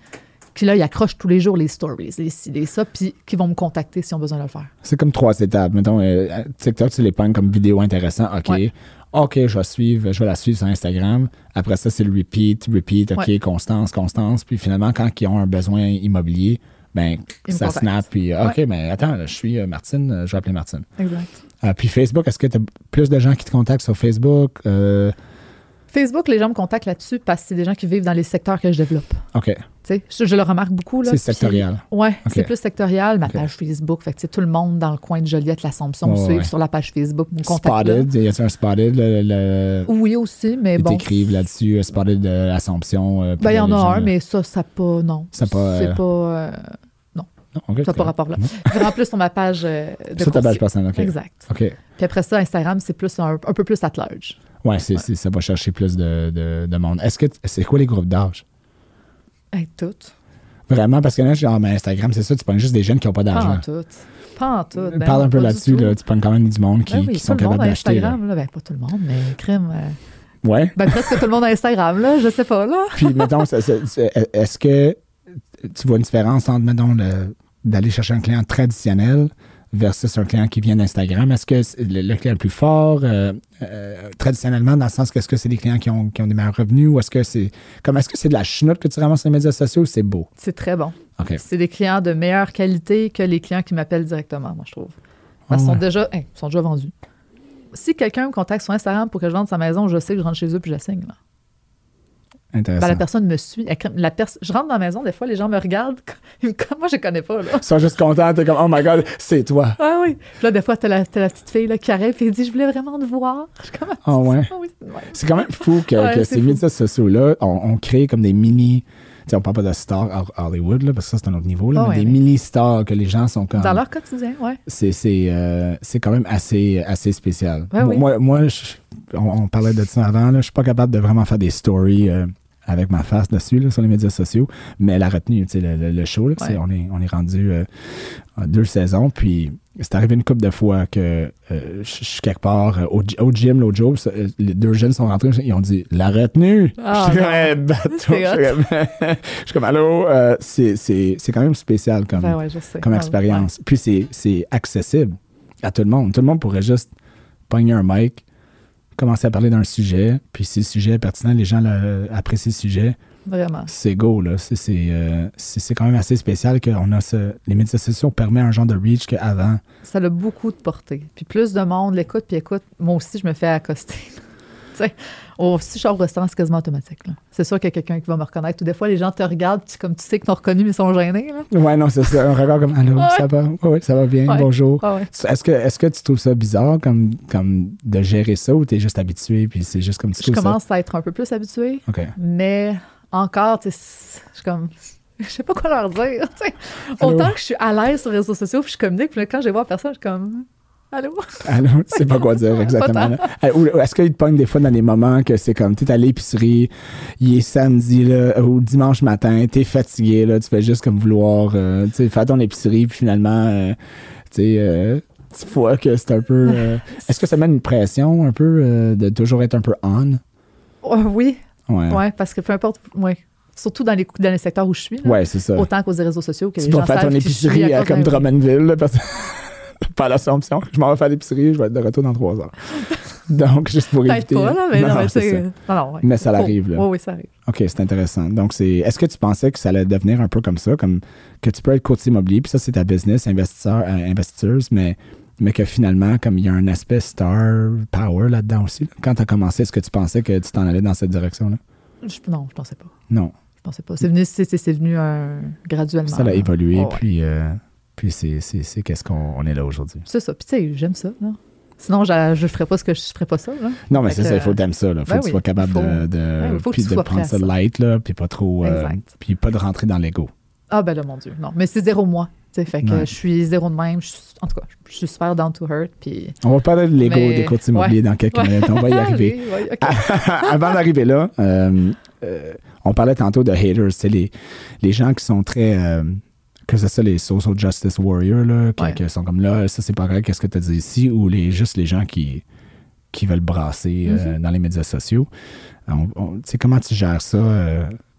qui là, ils accrochent tous les jours les stories, les ci, les ça, puis qui vont me contacter si on a besoin de le faire. C'est comme trois étapes. Mettons, euh, TikTok, tu les pognes comme vidéo intéressant. OK. Ouais. OK, je vais suivre, je vais la suivre sur Instagram. Après ça, c'est le repeat, repeat, OK, Ouais. constance, constance. Puis finalement, quand ils ont un besoin immobilier, ben, Ils ça snap. Puis, euh, OK, mais attends, là, je suis euh, Martine, euh, je vais appeler Martine. Exact. Euh, puis Facebook, est-ce que tu as plus de gens qui te contactent sur Facebook? Euh, Facebook, les gens me contactent là-dessus parce que c'est des gens qui vivent dans les secteurs que je développe. OK, Tu sais, je, je le remarque beaucoup. là, c'est sectoriel. Ok. c'est plus sectoriel. Ma page Facebook, fait que tout le monde dans le coin de Joliette, l'Assomption me Ouais, sur la page Facebook, me contacte. là. Spotted, y a-t-il un Spotted? Le, le- Oui, aussi, mais ils bon. t'écrivent là-dessus, euh, Spotted de l'Assomption. euh, Ben, il y en a gens, un, là. mais ça, ça pas. Non. Ça pas, C'est euh, pas. euh, Non, OK, ça n'a pas rapport là. Vraiment plus sur ma page euh, de Sur ta page personnelle, OK. Exact. OK. Puis après ça, Instagram, c'est plus un, un peu plus at large. Ouais, c'est, ça va chercher plus de, de, de monde. Est-ce que c'est quoi les groupes d'âge? Hey, tout. Vraiment, parce que là, genre, ben, Instagram, c'est ça, tu prends juste des jeunes qui n'ont pas Pas d'argent. en tout. Pas en tout. Ben Parle un peu pas là-dessus, là, tu prends quand même du monde qui, Ben oui, qui sont capables d'acheter. Instagram, là. Ben, pas tout le monde, mais crème. euh, Ouais. Ben, presque tout le monde a Instagram, là. Je sais pas, là. Puis, mettons, est-ce que tu vois une différence entre, mettons, le- d'aller chercher un client traditionnel versus un client qui vient d'Instagram? Est-ce que c'est le, le client le plus fort, euh, euh, traditionnellement, dans le sens que est-ce que c'est des clients qui ont, qui ont des meilleurs revenus ou est-ce que c'est comme est-ce que c'est de la chenoute que tu ramasses sur les médias sociaux ou c'est beau? C'est très bon. C'est des clients de meilleure qualité que les clients qui m'appellent directement, moi, je trouve. Parce Ah qu'ils ouais. sont, déjà, ils sont déjà vendus. Si quelqu'un me contacte sur Instagram pour que je vende sa maison, je sais que je rentre chez eux puis je la signe. là. Intéressant. Ben, la personne me suit. Elle La pers- je rentre dans la maison, des fois, les gens me regardent. Comme... Moi, je connais pas. Là. Ils sont juste contents, t'es comme, oh my god, c'est toi. Ah oui. Puis là, des fois, t'as la, la petite fille là, qui arrive et elle dit Je voulais vraiment te voir. Je comme Ah ouais? Oui, c'est ouais. C'est quand même fou que, Ouais, que ces fou. médias sociaux-là, on, on crée comme des mini. Sais, on parle pas de stars Ho- Hollywood, là, parce que ça, c'est un autre niveau, là, Ah mais ouais, des mais- mini-stars que les gens sont comme. Dans leur quotidien, ouais. C'est, c'est, euh, c'est quand même assez, assez spécial. Ouais, moi, oui. moi, moi, je- on, on parlait de ça avant, là, je suis pas capable de vraiment faire des stories euh, avec ma face dessus là, sur les médias sociaux, mais la retenue, tu sais, le, le- le show, là, on, est, on est rendu euh, deux saisons, puis c'est arrivé une couple de fois que euh, je suis quelque part euh, au, au gym l'autre jour, euh, les deux jeunes sont rentrés, ils ont dit la retenue. Ah, je suis comme, Je suis comme, allô, c'est, c'est, c'est quand même spécial comme, Ben ouais, comme expérience. Puis c'est, c'est accessible à tout le monde. Tout le monde pourrait juste pogner un mic, commencer à parler d'un sujet, puis si le sujet est pertinent, les gens apprécient le sujet, Vraiment. c'est go. Là. C'est, euh, quand même assez spécial qu'on a ce. Les médias sociaux permettent un genre de reach qu'avant. Ça a beaucoup de portée. Puis plus de monde l'écoute, puis écoute, moi aussi, je me fais accoster. tu sais, au, si je sors au restaurant, c'est quasiment automatique. C'est sûr qu'il y a quelqu'un qui va me reconnaître. Ou des fois, les gens te regardent, puis comme tu sais qu'ils t'ont reconnu, mais ils sont gênés. Là. Ouais, non, c'est ça. Un regard comme Allô, Ouais. ça va? Oui, ça va bien, Ouais. bonjour. Ah ouais. Est-ce que, est-ce que tu trouves ça bizarre comme, comme de gérer ça ou t'es juste habitué puis c'est juste comme tu Je commence à être un peu plus habituée, ça? OK. mais encore, tu sais, je suis comme. Je sais pas quoi leur dire. tu. Allô? Autant que je suis à l'aise sur les réseaux sociaux, puis je communique, puis quand je vois en personne, je suis comme. Allô? Non, tu sais pas quoi dire exactement. est-ce qu'il te pogne des fois dans des moments que c'est comme, tu es à l'épicerie, il est samedi, là, ou dimanche matin, t'es fatigué, là, tu fais juste comme vouloir, euh, tu sais, faire ton épicerie, puis finalement, euh, tu sais, euh, tu vois que c'est un peu... est-ce que ça met une pression un peu de toujours être un peu on? Ouais, oui, Ouais. ouais, parce que peu importe, ouais. Surtout dans les, dans les secteurs où je suis, là, Ouais, c'est ça. autant qu'aux réseaux sociaux, que Tu les vas gens faire ton épicerie à comme Drummondville, là, parce par l'Assomption. Je m'en vais faire l'épicerie, je vais être de retour dans trois heures. Donc, juste pour Peut-être éviter... pas, là, mais non, mais c'est ça. Non, non, ouais. Mais ça l'arrive, là. Oui, oui, ça arrive. OK, c'est intéressant. Donc, c'est. Est-ce que tu pensais que ça allait devenir un peu comme ça, comme que tu peux être courtier immobilier, puis ça, c'est ta business, investisseur, euh, investisseuse, mais, mais que finalement, comme il y a un aspect star power là-dedans aussi. là. Quand tu as commencé, est-ce que tu pensais que tu t'en allais dans cette direction-là? Je- non, je pensais pas. Non. Je pensais pas. C'est venu, c'est, venu euh, graduellement. Ça a évolué, ouais. puis, euh, puis c'est, qu'est-ce qu'on on est là aujourd'hui. C'est ça. Puis tu sais, j'aime ça. Là. Sinon, je, je ferais pas ce que je ferais pas ça. Là. Non, mais c'est ça, il faut t'aimer ça. Il faut ben que tu oui, sois capable faut- de, de, ben que puis tu de prendre ça light, là, puis pas trop. euh, Exact. puis pas de rentrer dans l'ego. Ah ben là, mon Dieu. Non, mais c'est zéro moi. Tu sais, fait que Ouais. je suis zéro de même. Je suis- en tout cas, je suis super down to hurt. Puis... On va parler de l'ego Mais- des courtiers immobiliers dans quelques Ouais. minutes. On va y arriver. Oui. Avant d'arriver là, euh, euh, on parlait tantôt de haters, c'est les, les gens qui sont très. euh, que c'est ça, les social justice warriors, là, qui, sont comme là, ça c'est pas vrai, qu'est-ce que tu as dit ici, ou les, juste les gens qui, qui veulent brasser Mm-hmm. dans les médias sociaux. On- on- tu sais, comment tu gères ça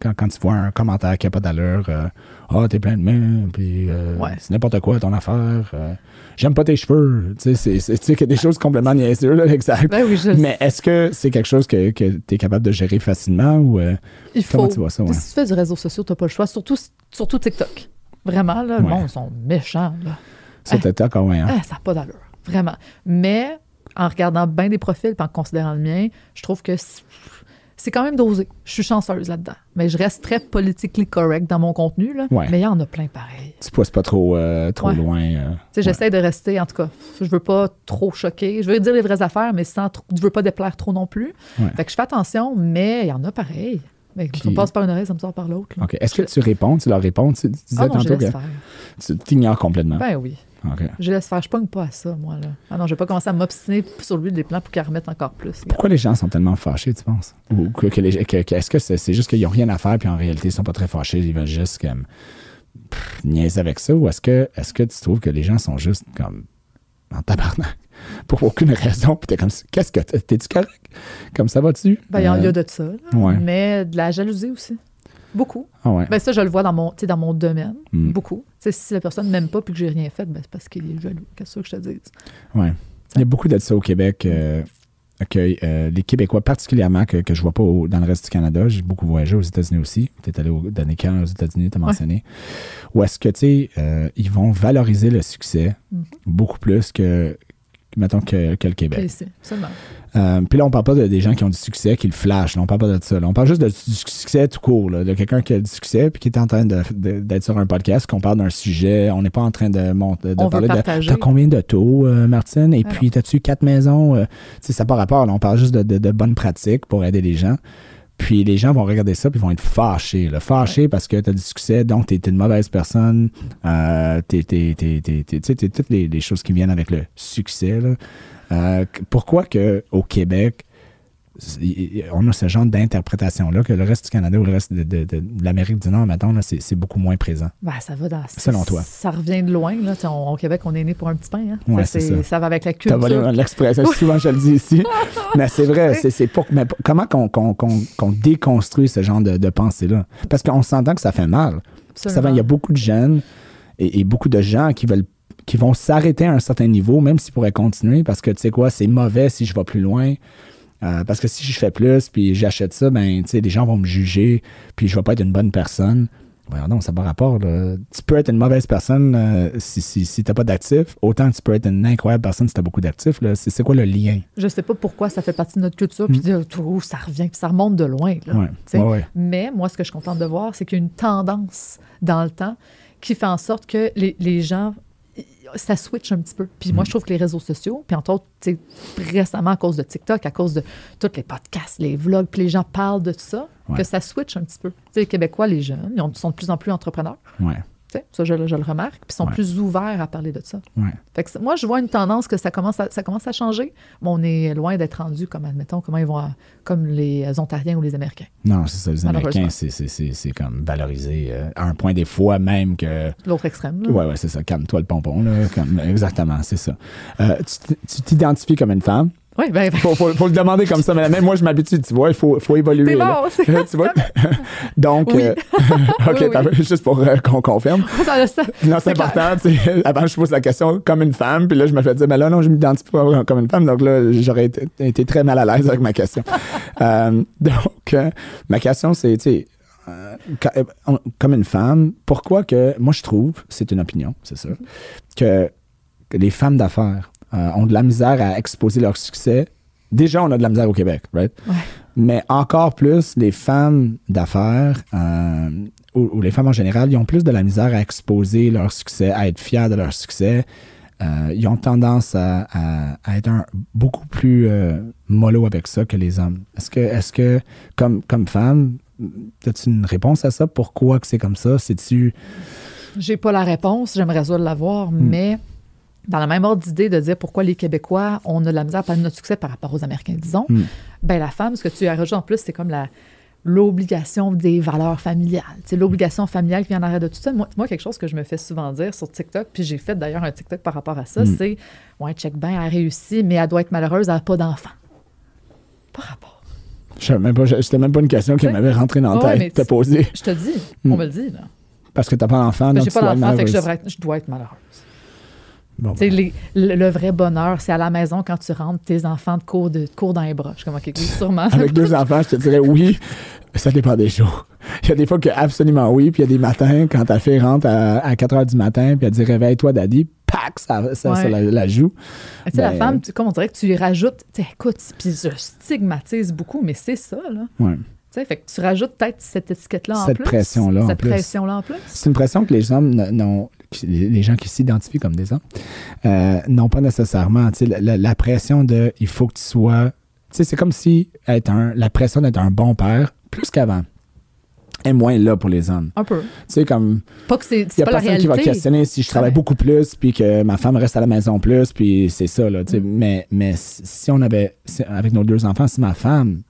quand, quand tu vois un commentaire qui n'a pas d'allure? euh, Ah, t'es plein de mains, puis euh, Ouais. c'est n'importe quoi ton affaire. euh, J'aime pas tes cheveux. Tu sais, c'est- des choses complètement niaiseuses, là, exact. Ben oui, je le Mais est-ce que c'est quelque chose que, que tu es capable de gérer facilement ou Il comment faut. tu vois ça? Ouais? Si tu fais du réseau social, tu n'as pas le choix. Surtout, surtout TikTok. Vraiment, là, le Ouais. monde, ils sont méchants. Là. Ça, t'es d'accord, ouais, hein? Ah, ça n'a pas d'allure. Vraiment. Mais en regardant bien des profils et en considérant le mien, je trouve que c'est- quand même dosé. Je suis chanceuse là-dedans. Mais je reste très politically correct dans mon contenu. Là. Ouais. Mais il y en a plein pareil. Tu pousses pas trop, euh, trop Ouais. loin. euh, J'essaie de rester, en tout cas, je veux pas trop choquer. Je veux dire les vraies affaires, mais sans trop- je veux pas déplaire trop non plus. Fait que je fais attention, mais il y en a pareil. Mais passe par une oreille, ça me sort par l'autre. Est-ce que tu réponds? Tu leur réponds? Tu, tu disais Ah non, tantôt que faire. tu t'ignores complètement. Ben oui. Je laisse faire. Je pogne pas à ça, moi. Là. Ah non, je vais pas commencer à m'obstiner sur lui des plans pour qu'il remette encore plus. Pourquoi les gens sont tellement fâchés, tu penses? Ou que, que les- que- que- est-ce que c'est juste qu'ils n'ont rien à faire puis en réalité, ils sont pas très fâchés, ils veulent juste comme pff, niaiser avec ça? Ou est-ce que, est que tu trouves que les gens sont juste comme en tabarnak pour aucune raison? Puis t'es comme, qu'est-ce que t'es- t'es-tu correct? Comme ça va-tu? Ben, il y, y Euh, a de ça. là. ouais. Mais de la jalousie aussi. Beaucoup. Ah ouais. Ben, ça, je le vois dans mon, dans mon domaine. Mm. Beaucoup. Si la personne ne m'aime pas puis que j'ai rien fait, ben, c'est parce qu'il est jaloux. Qu'est-ce que je te dise? Ouais. Il y a beaucoup de ça au Québec. euh, que euh, les Québécois, particulièrement, que, que je vois pas au- dans le reste du Canada, j'ai beaucoup voyagé aux États-Unis aussi. Tu es allé au dernier camp aux États-Unis, tu as mentionné. Où est-ce que, tu sais, euh, ils vont valoriser le succès Mhm. beaucoup plus que, mettons, que, que le Québec. Euh, Puis là, on parle pas de, des gens qui ont du succès, qui le flashent. là. on parle pas de ça. là. On parle juste de, du succès tout court. là, de quelqu'un qui a du succès puis qui est en train de- de- d'être sur un podcast, qu'on parle d'un sujet. On n'est pas en train de, de On veut parler de. T'as combien de taux, euh, Martine? Et Ah puis, t'as-tu quatre maisons? Euh, sais, ça n'a pas rapport. là. On parle juste de, de- de bonnes pratiques pour aider les gens. Puis les gens vont regarder ça puis vont être fâchés. Là. Fâchés parce que tu as du succès, donc tu es, une mauvaise personne. Euh, tu toutes les, choses qui viennent avec le succès. là. Euh, pourquoi que au Québec, on a ce genre d'interprétation-là que le reste du Canada ou le reste de, de- de- de l'Amérique du Nord, maintenant, c'est, c'est beaucoup moins présent. Ben, ça va dans. Selon toi. Ça revient de loin. Là. On- au Québec, on est né pour un petit pain. Hein. Ouais, Ça, c'est ça. va avec la culture. l'expression, souvent je le dis ici. mais c'est vrai, c'est, c'est pour, mais comment qu'on, qu'on- qu'on- qu'on déconstruit ce genre de, de pensée-là? Parce qu'on s'entend que ça fait mal. Ça va, il y a beaucoup de jeunes et, et beaucoup de gens qui veulent qui vont s'arrêter à un certain niveau, même s'ils pourraient continuer, parce que tu sais quoi, c'est mauvais si je vais plus loin. Euh, parce que si je fais plus, puis j'achète ça, ben, tu sais, les gens vont me juger, puis je vais pas être une bonne personne. Ben non, ça n'a pas rapport. là. Tu peux être une mauvaise personne euh, si, si, si tu n'as pas d'actifs, autant tu peux être une incroyable personne si tu as beaucoup d'actifs. là. C'est, quoi le lien? Je sais pas pourquoi ça fait partie de notre culture, puis oh, ça revient, puis ça remonte de loin. Là. Ouais, tu sais. ouais, ouais. Mais moi, ce que je suis contente de voir, c'est qu'il y a une tendance dans le temps qui fait en sorte que les, les gens ça switch un petit peu. Puis moi, je trouve que les réseaux sociaux, puis entre autres, récemment à cause de TikTok, à cause de tous les podcasts, les vlogs, puis les gens parlent de tout ça, Ouais. que ça switch un petit peu. Les Québécois, les jeunes, ils ont- sont de plus en plus entrepreneurs. Ouais. Ça, je, le- je le remarque, puis ils sont Ouais. plus ouverts à parler de ça. Ouais. Fait que c'est- moi, je vois une tendance que ça commence à, ça commence à changer. Bon, on est loin d'être rendu comme, admettons, comment ils vont, à- comme les Ontariens ou les Américains. Non, c'est ça. Les. Américains, c'est- c'est c'est- c'est comme valorisé euh, à un point des fois même que. L'autre extrême. là. Ouais, ouais, c'est ça. Calme-toi le pompon, là. Comme, exactement, c'est ça. Euh, tu t'identifies comme une femme? Oui, ben, ben, Faut, faut, faut le demander comme ça, mais même moi, je m'habitue, tu vois, il faut, faut évoluer. Là. bon, c'est tu vois? Donc, Oui. euh, OK, Oui, oui. t'as- juste pour euh, qu'on confirme. Non, c'est c'est important. tu sais, Avant, je pose la question comme une femme, puis là, je me fais dire, mais là, non, je m'identifie pas comme une femme. Donc là, j'aurais été, été très mal à l'aise avec ma question. Euh, donc, ma question, c'est, tu sais, comme une femme, pourquoi que, moi, je trouve, c'est une opinion, c'est sûr, que, les femmes d'affaires ont de la misère à exposer leur succès. Déjà, on a de la misère au Québec, right? Ouais. Mais encore plus, les femmes d'affaires euh, ou, ou les femmes en général, ils ont plus de la misère à exposer leur succès, à être fiers de leur succès. Euh, ils ont tendance à, à- à être un- beaucoup plus euh, mollo avec ça que les hommes. Est-ce que, est-ce que comme, comme femme, as-tu une réponse à ça? Pourquoi que c'est comme ça? C'est-tu... J'ai pas la réponse, j'aimerais ça l'avoir, Hmm. mais dans la même ordre d'idée de dire pourquoi les Québécois, on a de la misère à parler de notre succès par rapport aux Américains, disons, Hmm. ben la femme, ce que tu as rajouté en plus, c'est comme la l'obligation des valeurs familiales. C'est l'obligation familiale qui vient en arrière de tout ça. Moi, moi, quelque chose que je me fais souvent dire sur TikTok, puis j'ai fait d'ailleurs un TikTok par rapport à ça, Mm. c'est Ouais, check bien, elle a réussi, mais elle doit être malheureuse, elle n'a pas d'enfant. Pas rapport. Je même pas, c'était même pas une question qui m'avait rentré dans la Ouais, tête, te tu- poser. Je te dis, Mm. on me le dit, là. Parce que t'as pas d'enfant, Ben, donc j'ai tu pas dois être d'enfant, fait que je, devrais être- je dois être malheureuse. Bon, les- le, le vrai bonheur, c'est à la maison quand tu rentres, tes enfants te courent, de, courent dans les bras. Je comme, OK, oui, sûrement. Avec deux enfants, je te dirais oui, ça dépend des jours. Il y a des fois que absolument oui, puis il y a des matins, quand ta fille rentre à, à 4 h du matin, puis elle dit réveille-toi, daddy, pac, ça, ça, Ouais. ça la, la joue. Tu sais, la Ben, femme, tu- comme on dirait que tu rajoutes, écoute, puis je stigmatise beaucoup, mais c'est ça, là. Ouais. Tu sais, fait que tu rajoutes peut-être cette étiquette-là en Cette plus. pression-là en Cette pression-là en plus. C'est une pression que les hommes n'ont, les gens qui s'identifient comme des hommes, euh, n'ont pas nécessairement. La, la- pression de il faut que tu sois. Tu sais, c'est comme si être un, la pression d'être un bon père, plus qu'avant, est moins là pour les hommes. Un peu. Tu sais, comme. Pas que c'est Il a pas la personne qui va questionner si je travaille Ouais. beaucoup plus, puis que ma femme reste à la maison plus, puis c'est ça. Là, tu sais. Mm. mais, mais si si on avait, si- avec nos deux enfants, si ma femme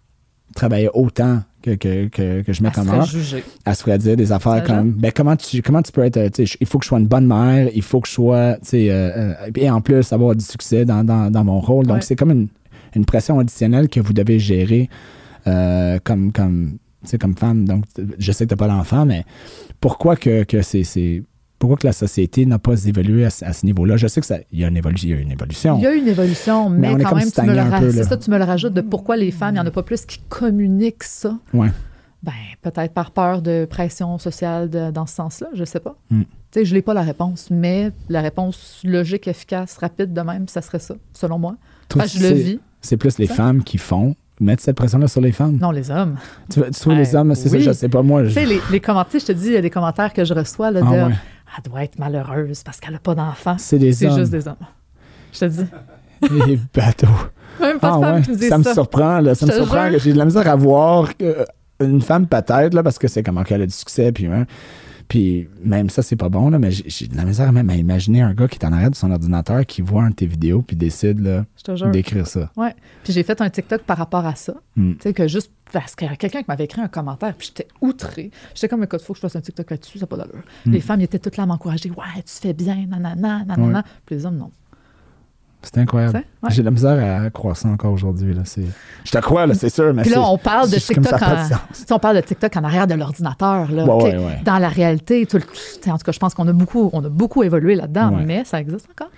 travaillait autant que, que, que, que je mets Elle comme heure, jugée. elle se ferait dire des affaires comme ben, comment, tu, comment tu peux être. euh, Il faut que je sois une bonne mère, il faut que je sois. euh, euh, et en plus, avoir du succès dans, dans, dans mon rôle. Donc, Ouais. c'est comme une, une pression additionnelle que vous devez gérer euh, comme, comme femme. Donc, je sais que tu n'as pas d'enfant, mais pourquoi que, que c'est. Pourquoi que la société n'a pas évolué à, ce- à ce niveau-là? Je sais que ça, il y a une, évolu- il y a une évolution. Il y a une évolution, mais, on quand même, tu me, le peu, ça, tu me le rajoutes de pourquoi les femmes, il n'y en a pas plus qui communiquent ça. Ouais. Ben, peut-être par peur de pression sociale de- dans ce sens-là, je sais pas. Mm. Sais, je n'ai pas la réponse, mais la réponse logique, efficace, rapide de même, ça serait ça, selon moi. Toi, Enfin, je le c'est- vis. C'est plus les Ça. femmes qui font mettre cette pression-là sur les femmes? Non, les hommes. Tu, tu trouves les Euh, hommes, c'est oui. ça, je sais pas moi. Tu sais, les, les commentaires, je te dis, il y a des commentaires que je reçois là, de Ah ouais. Elle doit être malheureuse parce qu'elle n'a pas d'enfant. C'est des C'est hommes. juste des hommes. Je te dis. Les bateaux. Même pas Ah de femmes ouais, qui me disent ça ça. me surprend, là, ça me Je surprend j'ai de la misère à voir que- une femme peut-être, là, parce que c'est comment qu'elle a du succès, puis, hein, puis même ça, c'est pas bon, là, mais j'ai de la misère même à imaginer un gars qui est en arrière de son ordinateur, qui voit un de tes vidéos, puis décide d'écrire ça. Ouais. Puis j'ai fait un TikTok par rapport à ça. Mm. Tu sais, que juste parce qu'il y a quelqu'un qui m'avait écrit un commentaire, puis j'étais outrée. J'étais comme, écoute, faut que je fasse un TikTok là-dessus, ça n'a pas d'allure. Mm. Les femmes, ils étaient toutes là à m'encourager. Ouais, tu fais bien, nanana, nanana. Ouais. Puis les hommes, non. C'est incroyable. Ouais. J'ai de la misère à croire ça encore aujourd'hui. là, c'est- Je te crois, là, c'est sûr, mais Puis là, on parle de TikTok en, on parle de TikTok en arrière de l'ordinateur. là. Ouais, OK? ouais, ouais. Dans la réalité, tout le- en tout cas, je pense qu'on a beaucoup, on a beaucoup évolué là-dedans, mais ça existe encore.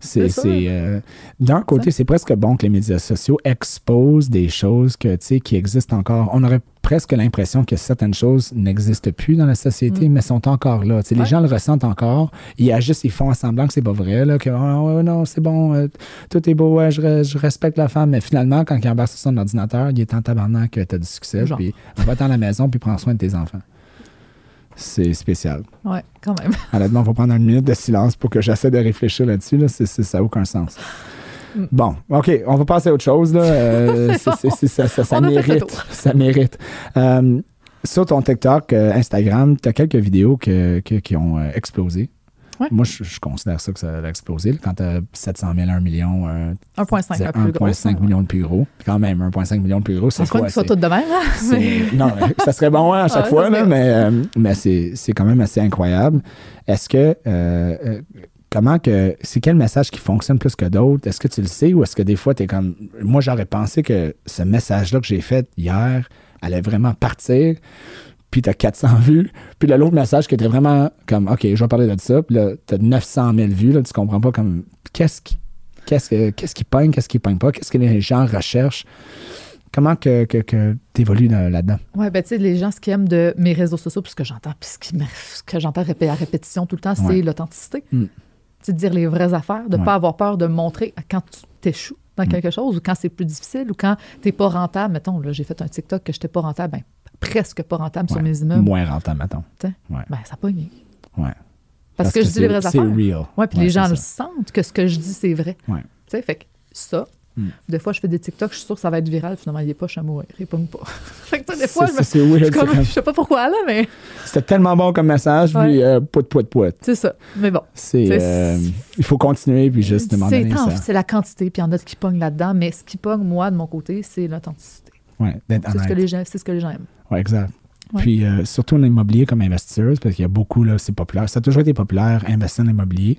C'est, euh, d'un côté, c'est presque bon que les médias sociaux exposent des choses que, tu sais, qui existent encore. On aurait presque l'impression que certaines choses n'existent plus dans la société, mais sont encore là. Les Mm. Gens le ressentent encore. Ils agissent, ils font semblant que c'est pas vrai, là, que ouais, non, c'est bon, euh, tout est beau, ouais, je, re- je respecte la femme. Mais finalement, quand il embarque sur son ordinateur, il est en tabarnak que tu as du succès, puis va-t'en à la maison, puis prends soin de tes enfants. C'est spécial. Ouais, quand même. Honnêtement, on va prendre une minute de silence pour que j'essaie de réfléchir là-dessus. Là. Ça n'a aucun sens. Mm. Bon, OK, on va passer à autre chose. Là. Euh, ça, mérite. Ça mérite. Euh, sur ton TikTok, euh, Instagram, tu as quelques vidéos que- que- qui ont explosé. Ouais. Moi, je, je considère ça que ça a explosé. quand tu as 700 000, 1 million, euh, 1,5 c'est la plus grosse. 1,5 million de plus gros. Quand même, 1,5 million de plus gros, c'est quoi? qu'ils soient toutes de même, hein? Non, ça serait bon hein, à chaque fois, là, mais, euh, mais c'est quand même assez incroyable. Est-ce que. euh, euh, comment que. C'est quel message qui fonctionne plus que d'autres? Est-ce que tu le sais ou est-ce que des fois, tu es comme. Moi, j'aurais pensé que ce message-là que j'ai fait hier allait vraiment partir, puis tu as 400 vues, puis là, l'autre message qui était vraiment comme, OK, je vais parler de ça, puis là, tu as 900 000 vues, là, tu comprends pas comme. Qu'est-ce qui. Qu'est-ce que- qu'est-ce qui pogne, qu'est-ce qui pogne pas, qu'est-ce que les gens recherchent? Comment que, que, que tu évolues là-dedans? Ouais, ben tu sais, les gens, ce qu'ils aiment de mes réseaux sociaux, puis ce que j'entends, puis ce, qui ce que j'entends à répétition tout le temps, c'est Ouais. l'authenticité. Mm. Tu sais, de dire les vraies affaires, de ne Ouais. pas avoir peur de montrer quand tu t'échoues dans Mm. quelque chose ou quand c'est plus difficile ou quand tu n'es pas rentable. Mettons, là, j'ai fait un TikTok que je n'étais pas rentable, ben, presque pas rentable sur mes immeubles. Moins rentable, mettons. Ouais. Ben, ça. Ouais. Parce, que, je dis les vraies affaires. C'est real. Ouais, puis les gens le ça. sentent que ce que je dis, c'est vrai. Ouais. Tu sais, fait que ça, Mm. des fois, je fais des TikTok, je suis sûre que ça va être viral. Finalement, il est pas, je suis à mourir. Il pogne pas. fait que des fois, je me c'est weird, comme- je sais pas pourquoi, là, mais C'était tellement bon comme message, Ouais. puis euh, pout, pout, pout. c'est ça. Mais bon. Euh, il faut continuer, puis juste demander ça. c'est la quantité, puis il y en a qui pognent là-dedans, mais ce qui pogne, moi, de mon côté, c'est l'authenticité. Ouais, C'est ce, que les gens, c'est ce que les gens aiment. Ouais, exact. Ouais. Puis euh, surtout en immobilier comme investisseuse, parce qu'il y a beaucoup, là, c'est populaire. Ça a toujours été populaire, investir en immobilier.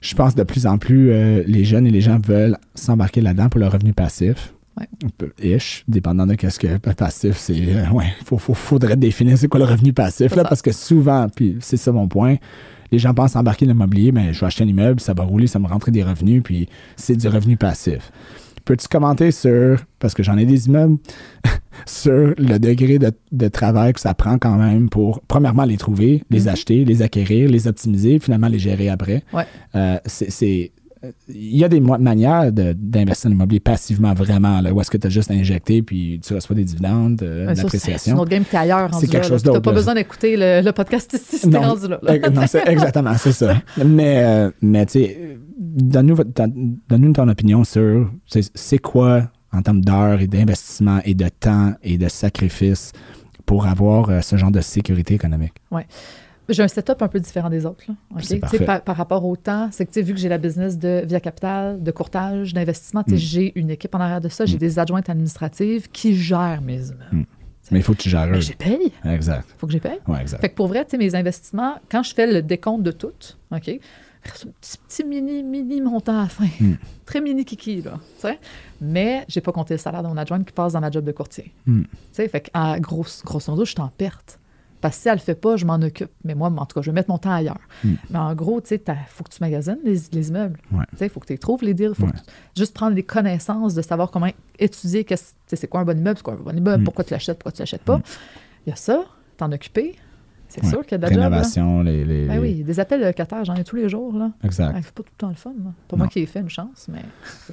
Je pense de plus en plus, euh, les jeunes et les gens veulent s'embarquer là-dedans pour le revenu passif. Ouais. Un peu ish, dépendant de qu'est-ce que passif, c'est. euh, ouais, faut, faut- faudrait définir c'est quoi le revenu passif, là, ça. parce que souvent, puis c'est ça mon point, les gens pensent embarquer dans l'immobilier, mais je vais acheter un immeuble, ça va rouler, ça va me rentrer des revenus, puis c'est du revenu passif. Peux-tu commenter sur, parce que j'en ai des immeubles, sur le degré de, de travail que ça prend quand même pour, premièrement, les trouver, les Mhm. acheter, les acquérir, les optimiser, finalement les gérer après? Ouais. Euh, c'est- il y a des manières de- d'investir en immobilier passivement vraiment, là, où est-ce que tu as juste injecté puis tu reçois des dividendes, euh, de ça, c'est c'est l'appréciation. autre game t'es ailleurs. rendu quelque là, chose d'autre, T'as pas là. besoin d'écouter le, le podcast ici, si Non, rendu là. là. Non, c'est- exactement, c'est ça. Mais, euh, mais tu sais, donne-nous votre- ton- opinion sur c'est c'est quoi, en termes d'heures et d'investissement et de temps et de sacrifice, pour avoir euh, ce genre de sécurité économique. J'ai un setup un peu différent des autres. là. Par, par rapport au temps, c'est que vu que j'ai la business de Via Capital, de courtage, d'investissement, Mm. j'ai une équipe en arrière de ça, j'ai Mm. des adjointes administratives qui gèrent mes immeubles. Mm. Mais il faut que tu gères. J'ai paye. Exact. faut que j'ai paye. Ouais, exact. Fait que pour vrai, mes investissements, quand je fais le décompte de tout, OK, un petit, petit mini, mini montant à la fin. Mm. Très mini kiki, là. tu sais. Mais j'ai pas compté le salaire de mon adjointe qui passe dans ma job de courtier. Mm. Fait que, à grosso, grosso modo, je suis en perte. Parce que si elle le fait pas, je m'en occupe. Mais moi, en tout cas, je vais mettre mon temps ailleurs. Mm. Mais en gros, tu sais, il faut que tu magasines les, les immeubles. Ouais. Tu sais, il faut que tu trouves, les deals. Il faut Ouais. tu- juste prendre les connaissances de savoir comment étudier c'est quoi un bon immeuble, c'est quoi un bon immeuble, Mm. pourquoi tu l'achètes, pourquoi tu l'achètes pas. Mm. Il y a ça, t'en occuper. C'est Ouais. sûr qu'il y a de la job. là. Rénovation, les. les, Ben les- oui, des appels locataires, j'en ai tous les jours. Là. Exact. Ouais, c'est pas tout le temps le fun. Là. Pas moi qui ai fait une chance, mais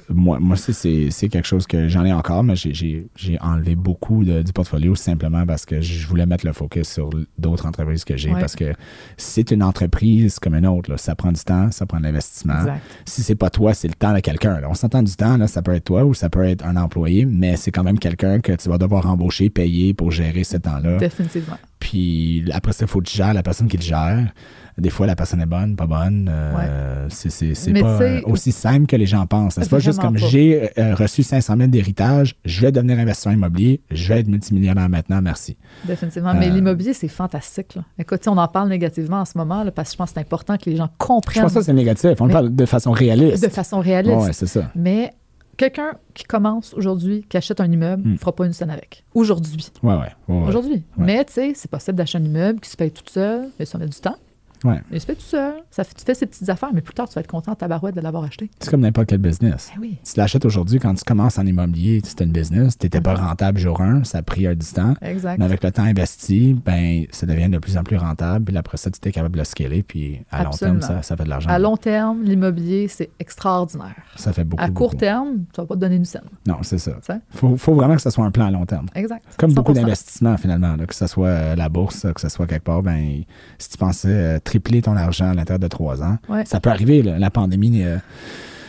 Moi, moi c'est- c'est c'est quelque chose que j'en ai encore, mais j'ai- j'ai j'ai enlevé beaucoup de- du portfolio simplement parce que je voulais mettre le focus sur d'autres entreprises que j'ai. Ouais. Parce que c'est une entreprise comme une autre. là. Ça prend du temps, ça prend de l'investissement. exact. Si c'est pas toi, c'est le temps de quelqu'un. On s'entend du temps, là, ça peut être toi ou ça peut être un employé, mais c'est quand même quelqu'un que tu vas devoir embaucher, payer pour gérer ce temps-là. Définitivement. Puis après ça, il faut que tu gères la personne qui te gère. Des fois, la personne est bonne, pas bonne. Euh, C'est pas euh, aussi simple que les gens pensent. C'est pas juste comme j'ai euh, reçu 500 000 d'héritage, je vais devenir investisseur immobilier, je vais être multimillionnaire maintenant, merci. Définitivement. Mais l'immobilier, c'est fantastique. Là. Écoute, on en parle négativement en ce moment là, parce que je pense que c'est important que les gens Je comprennent pense que c'est négatif. On Mais- parle de façon réaliste. de façon réaliste. Ouais, c'est ça. Mais quelqu'un qui commence aujourd'hui, qui achète un immeuble, ne Mm. fera pas une scène avec. Aujourd'hui. Ouais, ouais. Aujourd'hui. Mais, tu sais, c'est possible d'acheter un immeuble qui se paye toute seule, mais ça met du temps. Ouais. Il se fait tout seul. Ça fait, tu fais ses petites affaires, mais plus tard, tu vas être content de ta barouette de l'avoir acheté. C'est comme n'importe quel business. Eh oui. Tu l'achètes aujourd'hui, quand tu commences en immobilier, c'est une business, tu n'étais pas rentable jour 1, ça a pris un du temps. Exact. Mais avec le temps investi, ben, ça devient de plus en plus rentable. Puis après ça, tu es capable de le scaler. Puis à long terme, ça, ça fait de l'argent. À long terme, l'immobilier, c'est extraordinaire. Ça fait beaucoup. À court beaucoup. terme, tu vas pas te donner une scène. Non, c'est ça. sais. faut, faut vraiment que ce soit un plan à long terme. Exact. Comme beaucoup 100%. d'investissements, finalement, là, que ce soit euh, la bourse, que ce soit quelque part, ben, si tu pensais euh, tripler ton argent à l'intérieur de trois ans, Ouais. ça peut arriver, là, la pandémie. euh,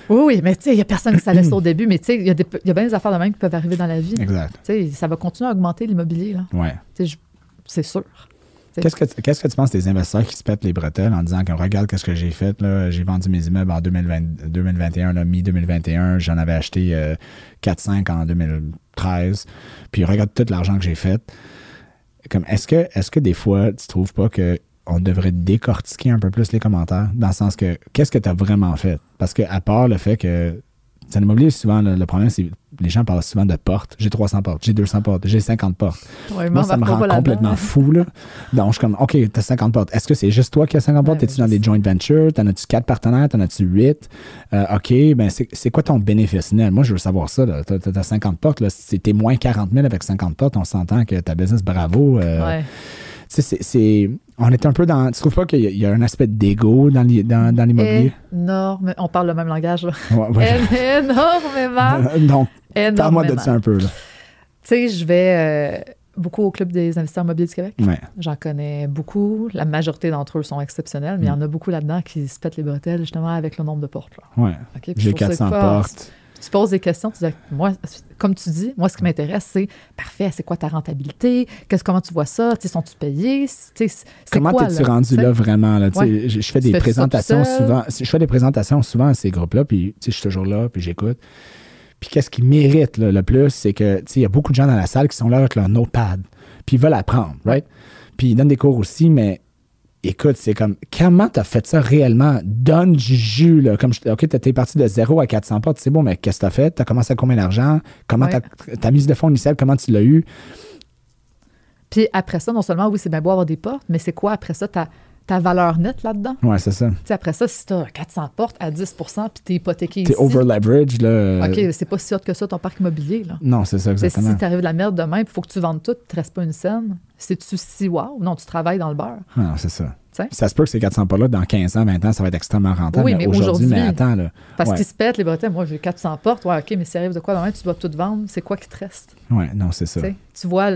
Oui, oui, mais tu sais, il n'y a personne qui ça laisse au début, mais tu sais, il y, a y bien des affaires de même qui peuvent arriver dans la vie. Tu exact. sais, ça va continuer à augmenter l'immobilier, là. Ouais. C'est sûr. Qu'est-ce que, tu- qu'est-ce que tu penses des investisseurs qui se pètent les bretelles en disant que regarde qu'est-ce que j'ai fait, là, j'ai vendu mes immeubles en 2020 2021, là, mi-2021, j'en avais acheté euh, 4-5 en 2013, puis regarde tout l'argent que j'ai fait. Comme, est-ce que, est-ce que des fois, tu trouves pas que on devrait décortiquer un peu plus les commentaires, dans le sens que qu'est-ce que tu as vraiment fait? Parce que à part le fait que c'est l'immobilier, souvent, le, le problème, c'est les gens parlent souvent de portes. J'ai 300 portes, j'ai 200 portes, j'ai 50 portes. Ouais, Moi, ça me rend complètement fou. Là. Donc, je suis comme, OK, t'as 50 portes. Est-ce que c'est juste toi qui as 50 portes? Ouais, T'es-tu dans des joint ventures? T'en as-tu 4 partenaires? T'en as-tu 8? Euh, OK, ben c'est c'est quoi ton bénéfice net? Moi, je veux savoir ça. T'as t'as 50 portes. Là. Si t'es moins 40 000 avec 50 portes, on s'entend que ta business, bravo. Euh, Ouais. C'est- On est un peu dans... Tu trouves pas qu'il y, y a un aspect d'ego dans l'i- dans, dans l'immobilier? Énorme. On parle le même langage, là. Ouais, ouais. Énormément. Donc, parle-moi de ça un peu. Là. Tu sais, je vais euh, beaucoup au Club des investisseurs immobiliers du Québec. Ouais. J'en connais beaucoup. La majorité d'entre eux sont exceptionnels, mais il y en a beaucoup là-dedans qui se pètent les bretelles justement avec le nombre de portes. Là. Ouais. J'ai je trouve ça 400 fort. portes. Tu poses des questions, tu dis, moi, comme tu dis, moi, ce qui m'intéresse, c'est parfait, c'est quoi ta rentabilité? Qu'est-ce, comment tu vois ça? Sont-tu payés? Comment quoi, t'es-tu là? rendu là vraiment? Là, Ouais. je, je fais Tu des présentations souvent. Je fais des présentations souvent à ces groupes-là, puis je suis toujours là, puis j'écoute. Puis qu'est-ce qui mérite là, le plus, c'est que il y a beaucoup de gens dans la salle qui sont là avec leur notepad, puis ils veulent apprendre, right? Puis ils donnent des cours aussi, mais écoute, c'est comme, comment t'as fait ça réellement? Donne du jus, là. Comme, je- OK, t'es parti de 0 à 400 portes, c'est bon, mais qu'est-ce que t'as fait? T'as commencé à combien d'argent? Comment Ouais. t'as, ta mise de fonds initiale, comment tu l'as eu? Puis après ça, non seulement, oui, c'est bien beau avoir des portes, mais c'est quoi après ça ta, ta valeur nette là-dedans? Ouais, c'est ça. Tu sais, après ça, si tu as 400 portes à 10 puis tu es hypothéqué T'es over-leverage, là. OK, c'est pas si hot que ça ton parc immobilier. Là. Non, c'est ça, exactement. si t'arrives de la merde demain, il faut que tu vendes tout, il te reste pas une scène. C'est-tu si wow? Non, tu travailles dans le beurre. Non, c'est ça. Ça se peut que ces 400 pas-là, dans 15 ans, 20 ans, ça va être extrêmement rentable. Oui, mais, mais aujourd'hui, mais attends, là. Parce Ouais. qu'ils se pètent les bretelles. Moi, j'ai 400 portes. Ouais, OK, mais s'il arrive de quoi? Demain, tu dois tout vendre. C'est quoi qui te reste? Ouais, non, c'est ça. Tu vois,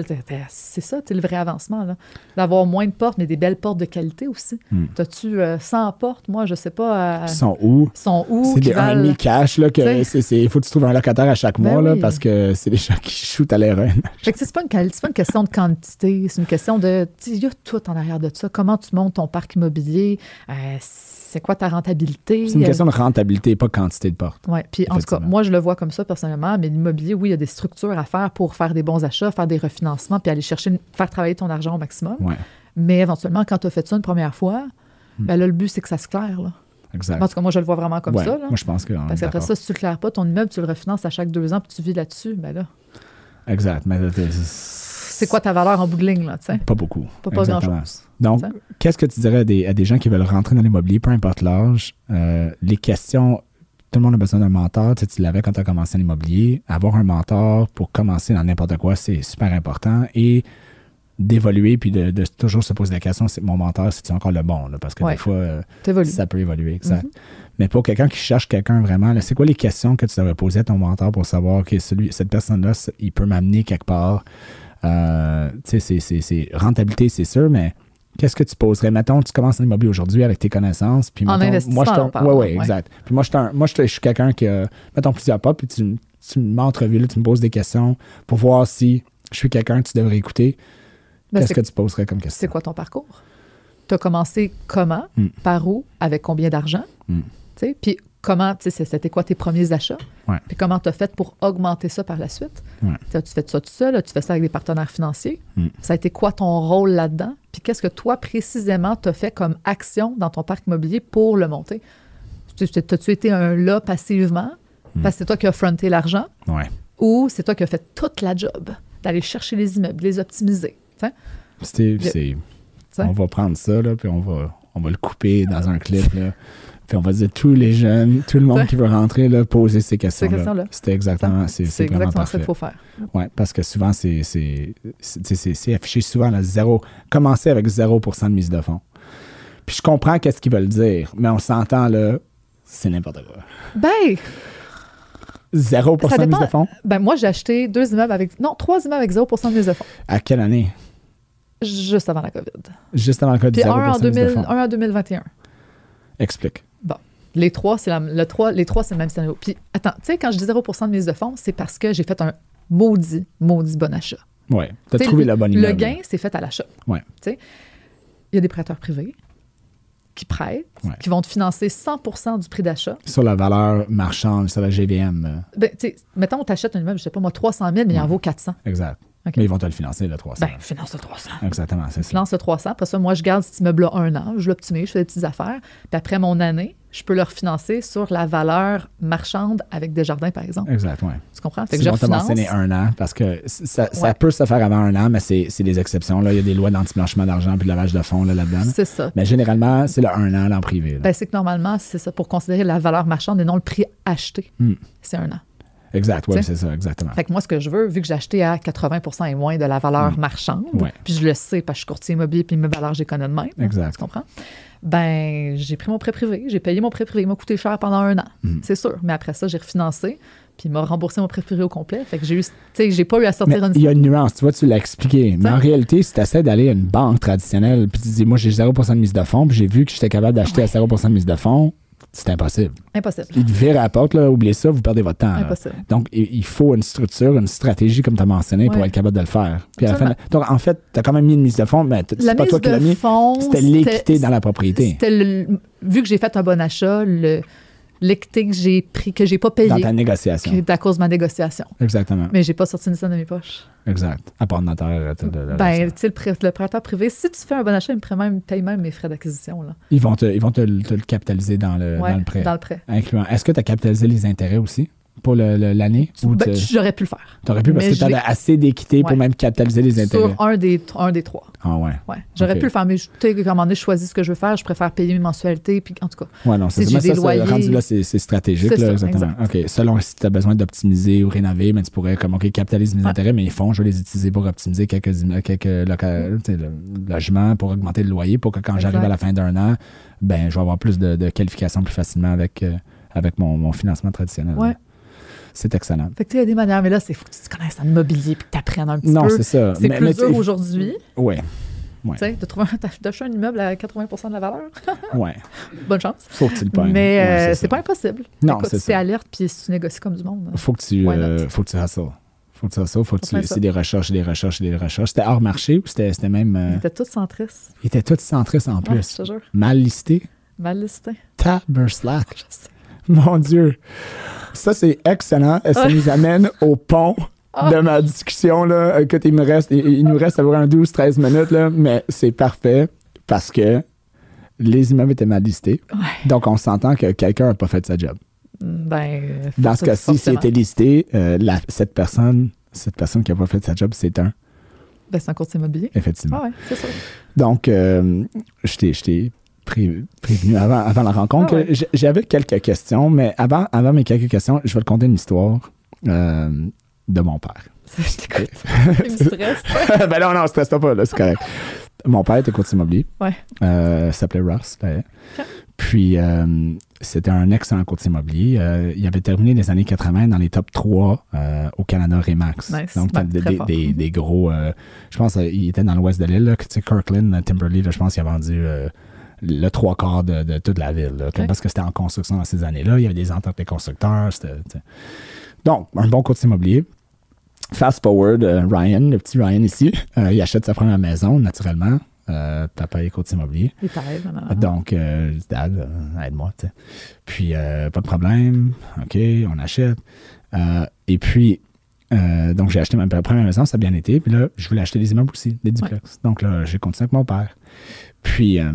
c'est ça, c'est le vrai avancement. là. D'avoir moins de portes, mais des belles portes de qualité aussi. Hmm. T'as-tu euh, 100 portes? Moi, je sais pas. euh, Ils sont où? sont où? C'est des valent- 1,5 cash, là, que il faut que tu trouves un locataire à chaque Ben mois, là, oui. parce que c'est des gens qui shootent à l'erreur. Fait que c'est pas, une pas une question de quantité, c'est une question de. Il y a tout en arrière de ça. Comment tu montes ton parc immobilier? Euh, c'est quoi ta rentabilité? C'est une question de rentabilité, pas quantité de portes. Oui, puis en tout cas, moi, je le vois comme ça personnellement, mais l'immobilier, oui, il y a des structures à faire pour faire des bons achats, faire des refinancements, puis aller chercher, faire travailler ton argent au maximum. Ouais, Mais éventuellement, quand tu as fait ça une première fois, ben là, le but, c'est que ça se claire. Là. exact. En tout cas, moi, je le vois vraiment comme Ouais, ça. Là. Moi, je pense que. Parce qu'après ça, si tu ne le claires pas, ton immeuble, tu le refinances à chaque deux ans, puis tu vis là-dessus, ben là, Exact. Mais euh, c'est quoi ta valeur en bout de ligne, là, tu sais? Pas beaucoup. Pas, pas grand-chose. Donc, qu'est-ce que tu dirais à des, à des gens qui veulent rentrer dans l'immobilier, peu importe l'âge, euh, les questions, tout le monde a besoin d'un mentor, tu, sais, tu l'avais quand tu as commencé en immobilier, avoir un mentor pour commencer dans n'importe quoi, c'est super important et d'évoluer puis de, de toujours se poser la question, c'est mon mentor, c'est encore le bon, là, parce que Ouais. des fois, euh, ça peut évoluer, exact. Mhm. Mais pour quelqu'un qui cherche quelqu'un vraiment, c'est quoi les questions que tu devrais poser à ton mentor pour savoir que celui, cette personne-là, il peut m'amener quelque part? Euh, tu sais, c'est- rentabilité, c'est sûr, mais qu'est-ce que tu poserais? Mettons, tu commences en immobilier aujourd'hui avec tes connaissances. Puis En mettons, investissement, moi, je ouais, ouais, exact. Puis moi, je suis quelqu'un qui a, mettons, plusieurs pas, puis tu, tu m'entrevues, là, tu me poses des questions pour voir si je suis quelqu'un que tu devrais écouter. Ben, Qu'est-ce que tu poserais comme question? c'est quoi ton parcours? Tu as commencé comment? Mm. Par où? Avec combien d'argent? Mm. Sais, Puis comment, tu sais, c'était quoi tes premiers achats? Ouais. Puis comment tu as fait pour augmenter ça par la suite? Ouais. As-tu fait ça tout seul? As-tu fait ça avec des partenaires financiers? Mm. Ça a été quoi ton rôle là-dedans? Puis qu'est-ce que toi, précisément, tu as fait comme action dans ton parc immobilier pour le monter? Tu- tu- T'as-tu été un là passivement? Mm. Parce que c'est toi qui as fronté l'argent? Ouais. Ou c'est toi qui as fait toute la job d'aller chercher les immeubles, les optimiser? tu Le- c'est- on va prendre ça, là, puis on va, on va le couper dans un clip. Là. Puis on va dire tous les jeunes, tout le monde qui veut rentrer, là, poser ces questions-là. C'était exactement, c'est C'est exactement ça parfait. qu'il faut faire. Oui, parce que souvent, c'est c'est- affiché souvent à zéro. Commencer avec 0% de mise de fonds. Puis je comprends qu'est-ce qu'ils veulent dire, mais on s'entend là, c'est n'importe quoi. Ben, 0% Ça de mise de fonds? ben moi, j'ai acheté deux immeubles avec. Non, trois immeubles avec 0% de mise de fonds. À quelle année? Juste avant la COVID. Juste avant le code Puis 0% un en, de mise de 2000, fonds. un en 2021. Explique. Les trois, c'est le trois, les trois, c'est le même scénario. Puis attends, tu sais, quand je dis 0% de mise de fonds, c'est parce que j'ai fait un maudit, maudit bon achat. Oui. Tu as trouvé le, la bonne Le immeuble. gain, c'est fait à l'achat. Ouais. Tu sais, il y a des prêteurs privés qui prêtent, Ouais. qui vont te financer 100% du prix d'achat. Sur la valeur marchande, sur la GVM. Ben, tu sais, mettons, tu achètes un immeuble, je sais pas moi, 300 000, mais il en vaut 400. Exact. Mais ils vont te le financer, le 300. Ben, finance le 300. Exactement, c'est ça. Finance le 300. Après ça, moi, je garde cet immeuble-là un an, je l'optimise, je fais des petites affaires. Puis après mon année, je peux le refinancer sur la valeur marchande avec des jardins, par exemple. Exact, oui. Tu comprends? Fait que je refinance. un an parce que ça, peut se faire avant un an, mais c'est c'est des exceptions. Là. Il y a des lois d'anti-blanchiment d'argent puis de lavage de fonds là, là-dedans. là. C'est ça. Mais généralement, c'est le un an là, en privé. là. Ben, c'est que normalement, c'est ça pour considérer la valeur marchande et non le prix acheté. Hmm. C'est un an. Exact, oui, c'est ça, exactement. Fait que moi, ce que je veux, vu que j'ai acheté à 80% et moins de la valeur marchande, Hmm. Ouais. puis je le sais parce que je suis courtier immobilier puis mes valeurs, connais de même. Exact. Tu comprends? Ben, j'ai pris mon prêt privé, j'ai payé mon prêt privé, il m'a coûté cher pendant un an, Hmm. c'est sûr. Mais après ça, j'ai refinancé, puis il m'a remboursé mon prêt privé au complet. Fait que j'ai eu, tu sais, j'ai pas eu à Mais sortir une. il y a une nuance, tu vois, tu l'as expliqué. Mais en réalité, si tu essaies d'aller à une banque traditionnelle, puis tu dis, moi, j'ai 0% de mise de fonds, puis j'ai vu que j'étais capable d'acheter à 0% de mise de fonds, c'est impossible. Impossible. Ils te virent à la porte, là, oubliez ça, vous perdez votre temps. là. Impossible. Donc, il il faut une structure, une stratégie, comme tu as mentionné, pour être capable de le faire. Puis à la fin, donc, en fait, tu as quand même mis une mise de fonds, mais c'est pas toi qui l'as mis. C'était l'équité dans la propriété, C'était le- vu que j'ai fait un bon achat, le- l'équité que j'ai pris, que j'ai pas payé, dans ta négociation. qui est à cause de ma négociation. Exactement. Mais j'ai pas sorti une scène de mes poches. Exact. À part de notaire. Ben, tu sais, le, prêt- le prêteur privé, si tu fais un bon achat, il me paye même, paye même mes frais d'acquisition. là. ils vont, te, ils vont te, le- te le capitaliser dans le, Ouais, dans le prêt. Dans le prêt. Incluant. Est-ce que tu as capitalisé les intérêts aussi? Pour l'année? Ben, J'aurais pu le faire. aurais pu parce mais que tu je l'ai- avais assez d'équité pour même capitaliser les intérêts? Sur un des, un des trois. Ah ouais. Ouais. J'aurais pu le faire, mais tu sais, à un moment donné, je choisis ce que je veux faire. Je préfère payer mes mensualités. Puis, en tout cas, Ouais, non, c'est Si ça. Rendu là, c'est stratégique. C'est Là, ça, exactement. OK. Selon si tu as besoin d'optimiser ou rénover, mais tu pourrais, comme, OK, capitaliser mes Ouais. intérêts, mais ils font, je vais les utiliser pour optimiser quelques, quelques loca- tu sais, le- logements, pour augmenter le loyer, pour que quand j'arrive à la fin d'un an, ben, je vais avoir plus de, de qualifications plus facilement avec, euh, avec mon, mon financement traditionnel. Ouais. C'est excellent. fait que, il y a des manières, mais là, c'est faut que tu te connaisses en immobilier puis que tu apprennes un petit Non, peu. c'est ça. C'est plus mais dur aujourd'hui, Ouais. Ouais. tu sais, de trouver un- d'acheter un immeuble à 80% de la valeur. Ouais. Bonne chance. Faut que tu le pognes. Mais Ouais, euh, c'est pas impossible. Non, c'est ça. alerte puis si tu négocies comme du monde. Faut que tu, euh, faut que tu hustles. Faut que tu hustles. Faut que tu, c'est des recherches, des recherches, des recherches. C'était hors marché ou c'était c'était même. euh, Ils étaient tous centristes. Il était tout centriste en Ouais, plus. je te jure. Mal listé. Mal listé. Taberslack. Mon Dieu. Ça, c'est excellent. Et Ça Ah. nous amène au pont Ah. de ma discussion. Là. Écoute, il, me reste, il, il nous reste à peu près un 12-13 minutes, là, mais c'est parfait parce que les immeubles étaient mal listés. Ouais. Donc, on s'entend que quelqu'un n'a pas fait sa job. Ben, euh, Dans ce cas-ci, s'il était listé, euh, la- cette personne cette personne qui n'a pas fait sa job, c'est un, Ben, c'est un courtier immobilier. effectivement. Ah ouais, c'est ça. Donc, euh, je t'ai- prévenu avant, avant la rencontre. Ah ouais. J'avais quelques questions, mais avant, avant mes quelques questions, je vais te conter une histoire euh, de mon père. Je t'écoute. Il me stresse. ben non, non, stresse pas, là, c'est correct. Mon père était courtier immobilier. Ouais. Euh, s'appelait Ross. Ok. Puis, euh, c'était un excellent courtier immobilier. Euh, il avait terminé les années 80 dans les top 3 euh, au Canada Remax. Nice. Donc, des, des- fort. des- des gros. je pense qu'il était dans l'ouest de l'île. là, que, Tu sais, Kirkland, Timberley, là, je pense qu'il a vendu le trois quarts de, de toute la ville. là. Parce que c'était en construction dans ces années-là. Il y avait des ententes des constructeurs. c'était-. Donc, un bon courtier immobilier. Fast forward, euh, Ryan, le petit Ryan ici, euh, il achète sa première maison, naturellement. Euh, papa est courtier immobilier. Il non. Donc, euh, Dad, aide-moi. Puis, euh, pas de problème. OK, on achète. Et puis, euh, donc, j'ai acheté ma première maison, ça a bien été. Puis là, je voulais acheter des immeubles aussi, des duplex. Donc là, j'ai continué avec mon père. Puis, euh,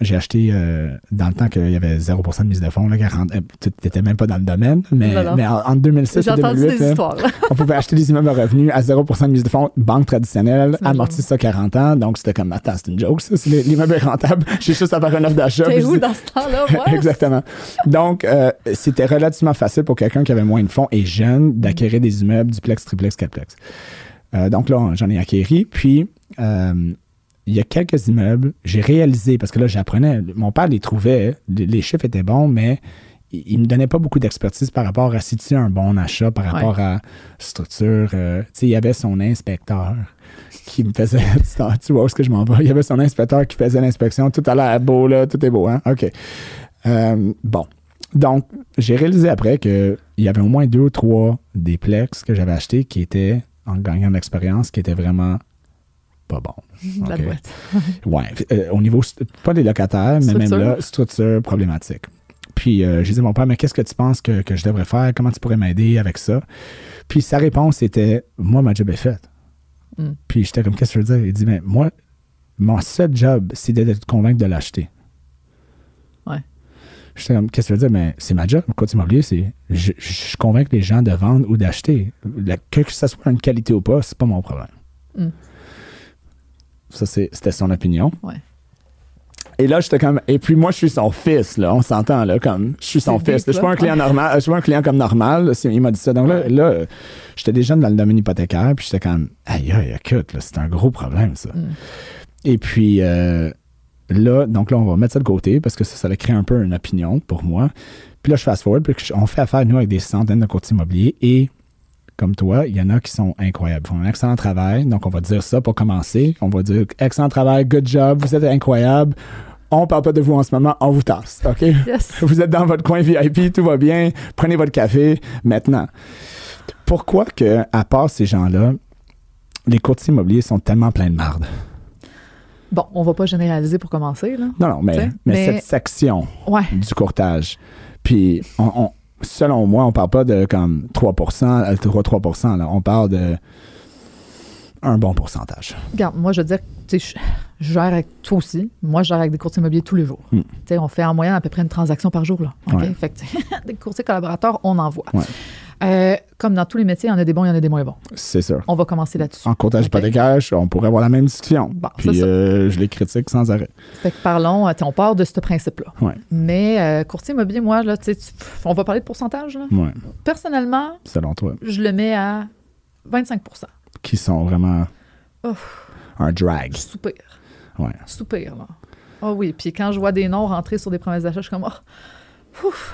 j'ai acheté euh, dans le temps qu'il y avait 0% de mise de fonds, là, 40, euh, tu n'étais même pas dans le domaine, mais, Non, non. mais en, en 2006 J'ai et entendu 2008, des là, histoires. là. on pouvait acheter des immeubles à revenus à 0% de mise de fonds, banque traditionnelle, C'est amorti ça 40 ans, donc c'était comme, attends, c'est une joke, ça, l'immeuble est rentable, j'ai juste à faire un offre d'achat. T'es où dis- dans ce temps-là? Exactement. Donc, euh, c'était relativement facile pour quelqu'un qui avait moins de fonds et jeune d'acquérir des immeubles duplex, triplex, quadplex. Euh, donc là, j'en ai acquéri. Puis, euh, il y a quelques immeubles, j'ai réalisé, parce que là, j'apprenais, mon père les trouvait, les, chiffres étaient bons, mais il, il me donnait pas beaucoup d'expertise par rapport à si tu as un bon achat, par rapport à structure. euh, tu sais, il y avait son inspecteur qui me faisait. tu- vois où est-ce que je m'en vais? Il y avait son inspecteur qui faisait l'inspection. Tout a l'air beau, là. Tout est beau, hein? OK. Euh, bon. Donc, j'ai réalisé après qu'il y avait au moins deux ou trois des plex que j'avais achetés qui étaient, en gagnant de l'expérience, qui étaient vraiment pas bons. La OK? boîte. Ouais. euh, au niveau, pas des locataires, mais même là, structure problématique. Puis, euh, j'ai dit à mon père, mais qu'est-ce que tu penses que, que je devrais faire? Comment tu pourrais m'aider avec ça? Puis, sa réponse était, moi, ma job est faite. Mm. Puis, j'étais comme, qu'est-ce que tu veux dire? Il dit, mais moi, mon seul job, c'est de te convaincre de l'acheter. Ouais. J'étais comme, qu'est-ce que tu veux dire? Mais c'est ma job. Côté immobilier, c'est, je, je, je convainc les gens de vendre ou d'acheter. La- Que, que ça soit une qualité ou pas, c'est pas mon problème. Mm. Ça, c'était son opinion. Ouais. Et là, j'étais comme. Et puis moi, je suis son fils, là. On s'entend, là, comme. Je suis son fils. Je suis pas un client normal. Je suis pas un client comme normal. là, Il m'a dit ça. Donc là, là j'étais déjà dans le domaine hypothécaire. Puis j'étais comme. Aïe, aïe, écoute, là, c'est un gros problème, ça. Mm. Et puis euh, là, donc là, on va mettre ça de côté parce que ça, ça a créé un peu une opinion pour moi. Puis là, je fast forward. Puis on fait affaire, nous, avec des centaines de courtiers immobiliers. Et comme toi, il y en a qui sont incroyables. Ils font un excellent travail. Donc, on va dire ça pour commencer. On va dire excellent travail, good job, vous êtes incroyable. On parle pas de vous en ce moment, on vous tasse, OK? Yes. Vous êtes dans votre coin VIP, tout va bien, prenez votre café maintenant. Pourquoi que, à part ces gens-là, les courtiers immobiliers sont tellement pleins de marde? Bon, on va pas généraliser pour commencer, là. Non, non, mais, T'sais, mais, mais- cette section Ouais. du courtage, puis on, on- selon moi, on parle pas de comme 3% euh, 3, 3 là. on parle de un bon pourcentage. Regarde, moi, je veux dire, tu sais, je, gère avec toi aussi. Moi, je gère avec des courtiers immobiliers tous les jours. Mm. Tu sais, on fait en moyenne à peu près une transaction par jour. Là? Ouais. Fait que, des courtiers collaborateurs, on en voit. Ouais. Euh, comme dans tous les métiers, il y en a des bons, il y en a des moins bons. C'est sûr. On va commencer là-dessus. En courtage Ok. hypothécaire, on pourrait avoir la même discussion. Bon, Puis euh, je les critique sans arrêt. Fait que parlons, euh, on part de ce principe-là. Ouais. Mais euh, courtier immobilier, moi, là, tu on va parler de pourcentage. Là. Ouais, Personnellement, selon toi. je le mets à 25% Qui sont vraiment Ouf. un drag. Je soupire. Ouais. Soupire, là. Ah oui, puis quand je vois des noms rentrer sur des promesses d'achat, je suis comme, oh, ouf.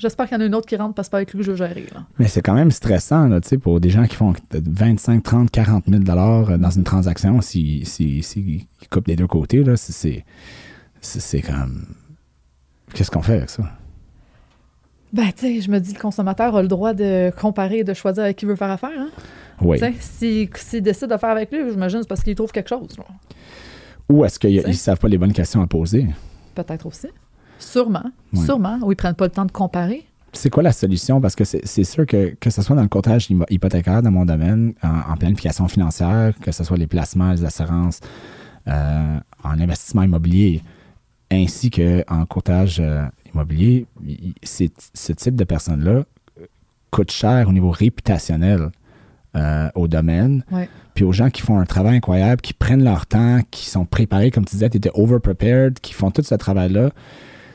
J'espère qu'il y en a une autre qui rentre parce que c'est pas avec lui que je vais gérer. Là. Mais c'est quand même stressant, là, tu sais, pour des gens qui font 25, 30, 40 000 dollars dans une transaction, s'ils si, si, coupent des deux côtés, là, c'est- c'est comme... Qu'est-ce qu'on fait avec ça? Ben, tu sais, je me dis, le consommateur a le droit de comparer et de choisir avec qui il veut faire affaire. Hein? Oui. Tu sais, S'il s'il décide de faire avec lui, j'imagine c'est parce qu'il trouve quelque chose. là. Ou est-ce qu'ils ne savent pas les bonnes questions à poser? Peut-être aussi. Sûrement. Ouais. Sûrement. Ou ils prennent pas le temps de comparer. C'est quoi la solution? Parce que c'est sûr que, que ce soit dans le courtage hymo- hypothécaire dans mon domaine, en, en planification financière, que ce soit les placements, les assurances, euh, en investissement immobilier, ainsi qu'en courtage euh, immobilier, ce type de personnes-là euh, coûte cher au niveau réputationnel euh, au domaine. Ouais. Puis aux gens qui font un travail incroyable, qui prennent leur temps, qui sont préparés, comme tu disais, tu étais over-prepared, qui font tout ce travail-là.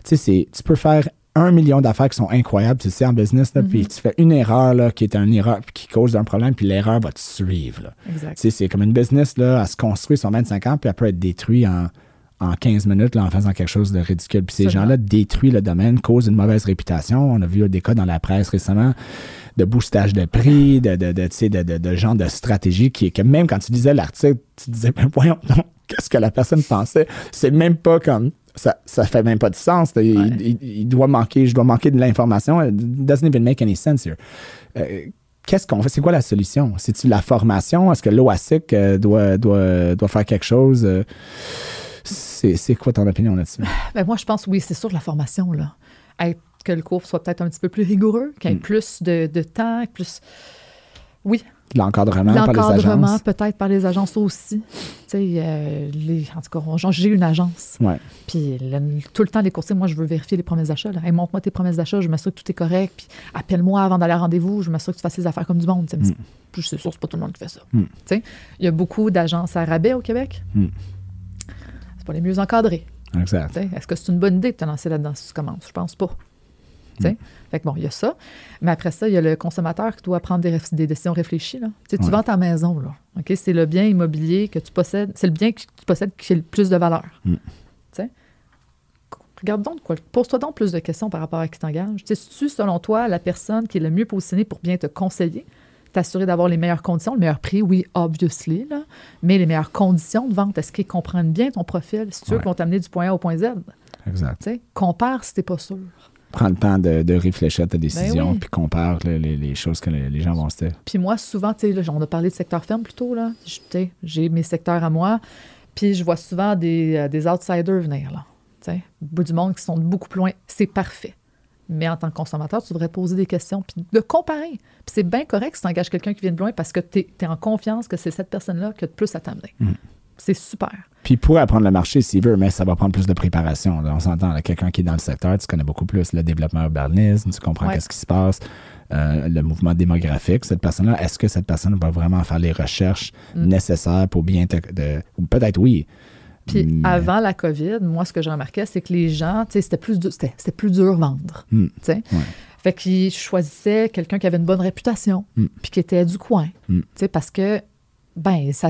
Tu sais, tu peux faire un million d'affaires qui sont incroyables, tu sais, en business, là, puis tu fais une erreur là, qui est une erreur puis qui cause un problème, puis l'erreur va te suivre. là. Exact. Tu sais, c'est comme une business, là, à se construire sur 25 ans, puis après être détruit en, en 15 minutes là, en faisant quelque chose de ridicule. Puis ces gens-là détruisent le domaine, causent une mauvaise réputation. On a vu des cas dans la presse récemment de boostage de prix, de, de, de, de, de, de genre de stratégie qui est que même quand tu lisais l'article, tu disais, mais voyons qu'est-ce que la personne pensait? C'est même pas comme. Ça, ça fait même pas de sens. Il, Ouais. il- il doit manquer, je dois manquer de l'information. It doesn't even make any sense here. Euh, Qu'est-ce qu'on fait? C'est quoi la solution? C'est-tu la formation? Est-ce que l'OASIC euh, doit, doit, doit faire quelque chose? C'est quoi ton opinion là-dessus? Ben, moi, je pense, oui, c'est sûr, la formation, là. Être- que le cours soit peut-être un petit peu plus rigoureux, qu'il y ait Mm. plus de, de temps, plus. Oui, L'encadrement par les L'encadrement, agences. peut-être par les agences aussi. Tu sais, euh, les- en tout cas, j'ai une agence. Ouais. Puis le- tout le temps, les courtiers, moi, je veux vérifier les promesses d'achat. Hey, montre-moi tes promesses d'achat, je m'assure que tout est correct. Puis appelle-moi avant d'aller à rendez-vous, je m'assure que tu fasses les affaires comme du monde. Mais c'est- C'est sûr, c'est pas tout le monde qui fait ça. Mm. Tu sais, Il y a beaucoup d'agences à rabais au Québec. Mm. Pas les mieux encadrés. Exact. Est-ce que c'est une bonne idée de te lancer là-dedans si tu commences? Je pense pas. Sais? Fait que bon, il y a ça. Mais après ça, il y a le consommateur qui doit prendre des, décisions réfléchies. Là. Tu sais, Tu Ouais. vends ta maison, là. OK? C'est le bien immobilier que tu possèdes. C'est le bien que tu possèdes qui a le plus de valeur. Mm. Tu sais? Regarde donc quoi. Pose-toi donc plus de questions par rapport à qui t'engage. Tu sais, tu selon toi, la personne qui est le mieux positionnée pour bien te conseiller, t'assurer d'avoir les meilleures conditions, le meilleur prix, oui, obviously, là, mais les meilleures conditions de vente. Est-ce qu'ils comprennent bien ton profil? Si tu veux Ouais. vont t'amener du point A au point Z, Exact. tu sais, compare si t'es pas sûr. Prends le temps de, de réfléchir à ta décision, Ben oui. puis compare là, les, les choses que les, les gens vont se dire. Puis moi, souvent, tu sais, on a parlé de secteur ferme plus tôt, là. J'ai mes secteurs à moi, puis je vois souvent des, euh, des outsiders venir, là. Tu sais, au bout du monde qui sont beaucoup plus loin. C'est parfait. Mais en tant que consommateur, tu devrais te poser des questions, puis de comparer. Puis c'est bien correct si tu engages quelqu'un qui vient de loin parce que tu es, en confiance que c'est cette personne-là qui a de plus à t'amener. Mm. C'est super. Puis pour apprendre le marché s'il veut, mais ça va prendre plus de préparation. là. On s'entend, quelqu'un qui est dans le secteur, tu connais beaucoup plus le développement urbanisme, tu comprends Ouais. qu'est-ce qui se passe, euh, le mouvement démographique. Cette personne-là, est-ce que cette personne va vraiment faire les recherches Mm. nécessaires pour bien te- de- Peut-être oui. Puis Mais- avant la COVID, moi, ce que je remarquais, c'est que les gens, tu sais, c'était plus, dur- plus dur vendre. Mm. tu sais. Ouais. Fait qu'ils choisissaient quelqu'un qui avait une bonne réputation, Mm. puis qui était du coin. Mm. tu sais, Parce que, ben, ça,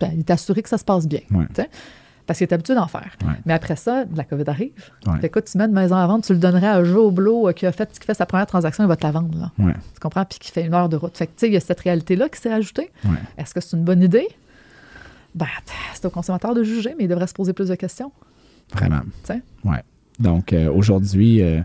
ben, il est assuré que ça se passe bien. Ouais. tu sais. Parce qu'il est habitué d'en faire. Ouais. Mais après ça, la COVID arrive. Fait que, écoute, tu mets une maison à vendre, tu le donnerais à Joe Blow euh, qui a fait, qui fait sa première transaction, il va te la vendre. Là. Tu comprends? Puis qui fait une heure de route. Fait que, tu sais, il y a cette réalité-là qui s'est ajoutée. Est-ce que c'est une bonne idée? Ben, c'est au consommateur de juger, mais il devrait se poser plus de questions. Vraiment. Tu sais? Ouais. Donc euh, aujourd'hui, euh,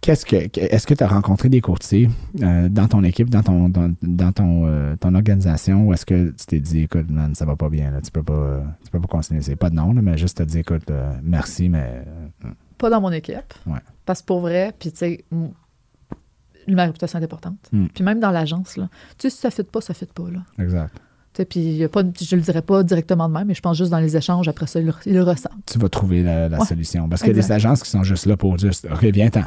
qu'est-ce que est-ce que tu as rencontré des courtiers euh, dans ton équipe, dans ton dans, dans ton, ton organisation, ou est-ce que tu t'es dit écoute, man, ça va pas bien, là, tu peux pas tu peux pas continuer? C'est pas de nom, là, mais juste te dire écoute, merci, mais euh, Pas dans mon équipe. Ouais. Parce que pour vrai, puis tu sais, ma réputation est importante. Mm. Puis même dans l'agence, là, tu sais, si ça ne fit pas, ça ne fit pas. Là. exact. Puis il y a pas, je le dirais pas directement de même, mais je pense juste dans les échanges, après ça, ils le, ressentent. Tu vas trouver la, la Ouais. solution. Parce qu'il y a des agences qui sont juste là pour juste OK, viens-t'en.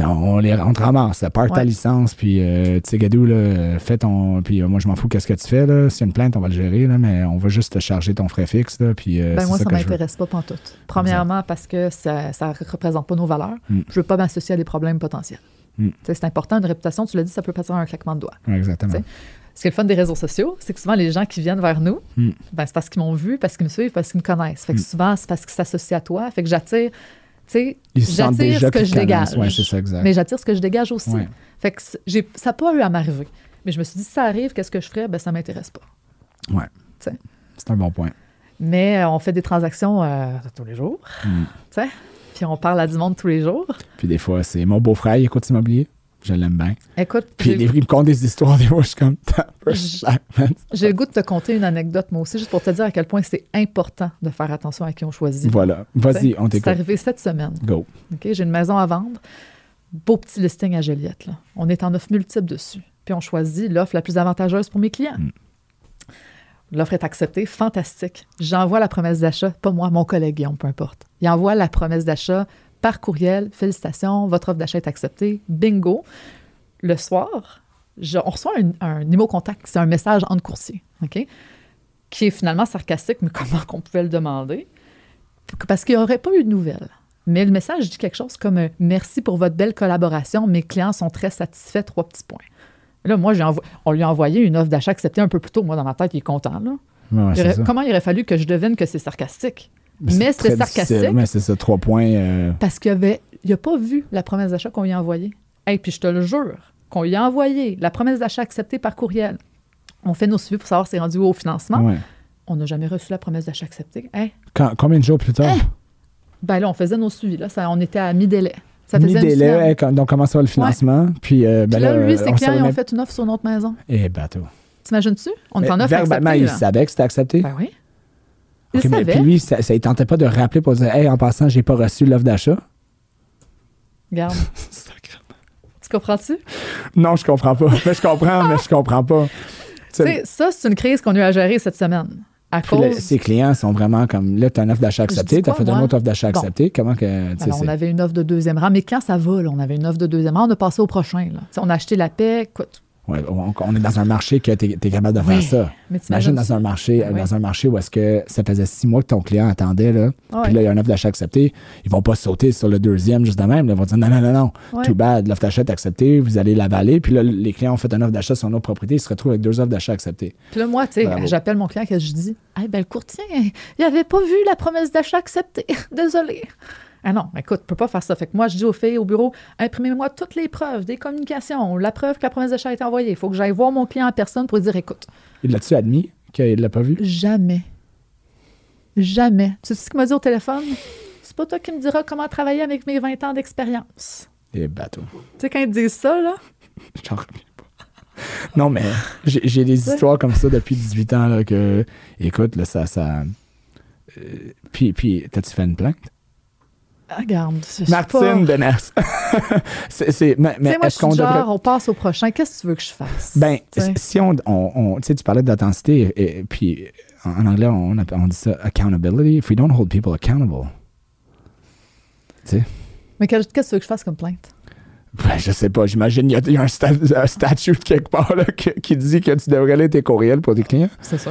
On, les, on te ramasse, part ta Ouais. licence, puis euh, tu sais, Gadou, là, fais ton. Puis euh, moi, je m'en fous, qu'est-ce que tu fais, là. S'il y a une plainte, on va le gérer, là, mais on va juste te charger ton frais fixe, là, puis euh, Ben moi, ça ne m'intéresse pas pantoute. Premièrement, parce que ça ne représente pas nos valeurs. Mm. Je ne veux pas m'associer à des problèmes potentiels. Mm. C'est important, une réputation, tu l'as dit, ça peut passer un claquement de doigts. Exactement. Ce qui est le fun des réseaux sociaux, c'est que souvent, les gens qui viennent vers nous, Mm. ben, c'est parce qu'ils m'ont vu, parce qu'ils me suivent, parce qu'ils me connaissent. Fait que Mm. souvent, c'est parce qu'ils s'associent à toi. Fait que j'attire, tu sais, j'attire ce que je dégage. Ouais, c'est ça, exact. Mais j'attire ce que je dégage aussi. Ouais. Fait que ça n'a pas eu à m'arriver. Mais je me suis dit, si ça arrive, qu'est-ce que je ferais? Ben, ça ne m'intéresse pas. Ouais. Tu sais. C'est un bon point. Mais euh, on fait des transactions euh, tous les jours, Mm. tu sais. Puis on parle à du monde tous les jours. Puis des fois, c'est mon beau-frère, il écoute immobilier. Je l'aime bien. Écoute, Puis il me conte des histoires, des fois, je suis comme. j'ai le goût de te conter une anecdote, moi aussi, juste pour te dire à quel point c'est important de faire attention à qui on choisit. Voilà. Vas-y, on C'est t'écoute. arrivé cette semaine. Go. OK? J'ai une maison à vendre. Beau petit listing à Joliette. Là. On est en offre multiple dessus. Puis on choisit l'offre la plus avantageuse pour mes clients. Mm. L'offre est acceptée, fantastique. J'envoie la promesse d'achat, pas moi, mon collègue Guillaume, peu importe. Il envoie la promesse d'achat par courriel. Félicitations, votre offre d'achat est acceptée. Bingo. Le soir, je- on reçoit un, contact, c'est un message entre coursiers, OK? Qui est finalement sarcastique, mais comment qu'on pouvait le demander? Parce qu'il n'y aurait pas eu de nouvelles. Mais le message dit quelque chose comme euh, Merci pour votre belle collaboration. Mes clients sont très satisfaits. Trois petits points. Là, moi, envo- on lui a envoyé une offre d'achat acceptée un peu plus tôt. Moi, dans ma tête, il est content. Là. Ouais, ouais, Il c'est aurait- ça. comment il aurait fallu que je devine que c'est sarcastique? Mais c'était sarcastique Mais c'est ça, trois points. euh, parce qu'il avait, il n'a pas vu la promesse d'achat qu'on lui a envoyée. Et puis je te le jure, qu'on lui a envoyé la promesse d'achat acceptée par courriel. On fait nos suivis pour savoir si c'est rendu au financement. ouais. On n'a jamais reçu la promesse d'achat acceptée. Quand- combien de jours plus tard? Ben là, on faisait nos suivis. Là. Ça, on était à mi-délai. Ça faisait Mi-délai, donc comment ça va le financement? Puis, euh, ben Puis là, là, lui, ses on clients, ils ont fait une offre sur notre maison. Eh, bateau. T'imagines-tu? On est en offre verbalement, acceptée. il là. savait que c'était accepté? Ben oui. Il Ok, mais savait. puis lui, ça, tentait pas de rappeler pour dire Hey, en passant, j'ai pas reçu l'offre d'achat. Regarde. Tu comprends-tu? Non, je comprends pas. Mais je comprends, mais je comprends pas. Tu sais, ça, c'est une crise qu'on a eu à gérer cette semaine. À cause. là, ces clients sont vraiment comme là, tu as une offre d'achat acceptée, tu as fait une moi? autre offre d'achat Bon. acceptée. Comment que. Alors, on avait une offre de deuxième rang, mais quand ça va, là, on avait une offre de deuxième rang, on a passé au prochain. Là. On a acheté la paix. Écoute, Ouais, on, on est dans un marché que tu es, capable de Oui, faire ça. mais Imagine dans un marché, Oui. dans un marché où est-ce que ça faisait six mois que ton client attendait, là, puis là, il y a une offre d'achat acceptée, ils vont pas sauter sur le deuxième juste de même. là. Ils vont dire non, non, non, non, too bad, l'offre d'achat est acceptée, vous allez l'avaler. Puis là, les clients ont fait une offre d'achat sur une autre propriété, ils se retrouvent avec deux offres d'achat acceptées. Puis là, moi, tu sais, j'appelle mon client et je dis? Hey, ben, le courtier, il avait pas vu la promesse d'achat acceptée. Désolé. Ah non, écoute, tu peux pas faire ça. Fait que moi, je dis aux filles au bureau imprimez-moi toutes les preuves des communications, la preuve que la promesse d'achat a été envoyée. Il faut que j'aille voir mon client en personne pour lui dire écoute, Il l'a-tu admis qu'il l'a pas vu? jamais, jamais. Tu sais ce qu'il m'a dit au téléphone? C'est pas toi qui me diras comment travailler avec mes 20 ans d'expérience. Et bateau. Tu sais, quand ils disent ça, là, J'en reviens pas. Non, mais j'ai j'ai des histoires comme ça depuis 18 ans là, que, écoute, là, ça. ça euh, puis, puis t'as-tu fait une plainte? Ah, regarde. je sais Martine pas. Beness. c'est, c'est- mais mais moi, est-ce qu'on du genre, devrait. on passe au prochain. Qu'est-ce que tu veux que je fasse? Ben, si on. on, on- tu sais, tu parlais d'intensité, et, et puis en, anglais, on, dit ça accountability. If we don't hold people accountable. Tu sais? Mais qu'est-ce que tu veux que je fasse comme plainte? Ben, je sais pas, j'imagine il y a, il y a un, sta- un statut quelque part là, que- qui dit que tu devrais aller tes courriels pour tes clients. C'est sûr.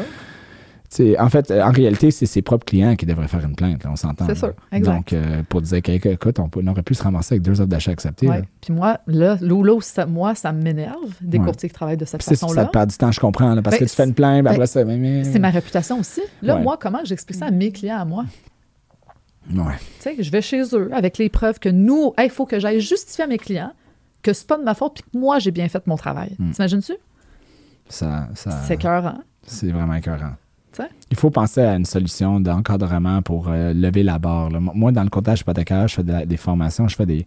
En fait, euh, en réalité, c'est ses propres clients qui devraient faire une plainte, là, on s'entend. C'est sûr, exact. Donc, euh, pour dire écoute, on, aurait pu se ramasser avec deux offres d'achat acceptées. Ouais. Puis moi, là, ça, moi, ça m'énerve, des Ouais. courtiers qui travaillent de cette c'est ça, façon-là. te perd du temps, je comprends, là, parce Ben, que tu fais une plainte, ben, après ça, C'est ma réputation aussi. Là, Ouais. moi, comment j'explique ça à mes clients, à moi? Ouais. Tu sais, je vais chez eux avec les preuves que nous, il faut que j'aille justifier à mes clients que c'est pas de ma faute puis que moi, j'ai bien fait mon travail. Hmm. T'imagines-tu? Ça, ça, C'est écœurant. c'est vraiment écœurant. Il faut penser à une solution d'encadrement pour euh, lever la barre. Moi, dans le courtage hypothécaire, je fais de des formations, je fais de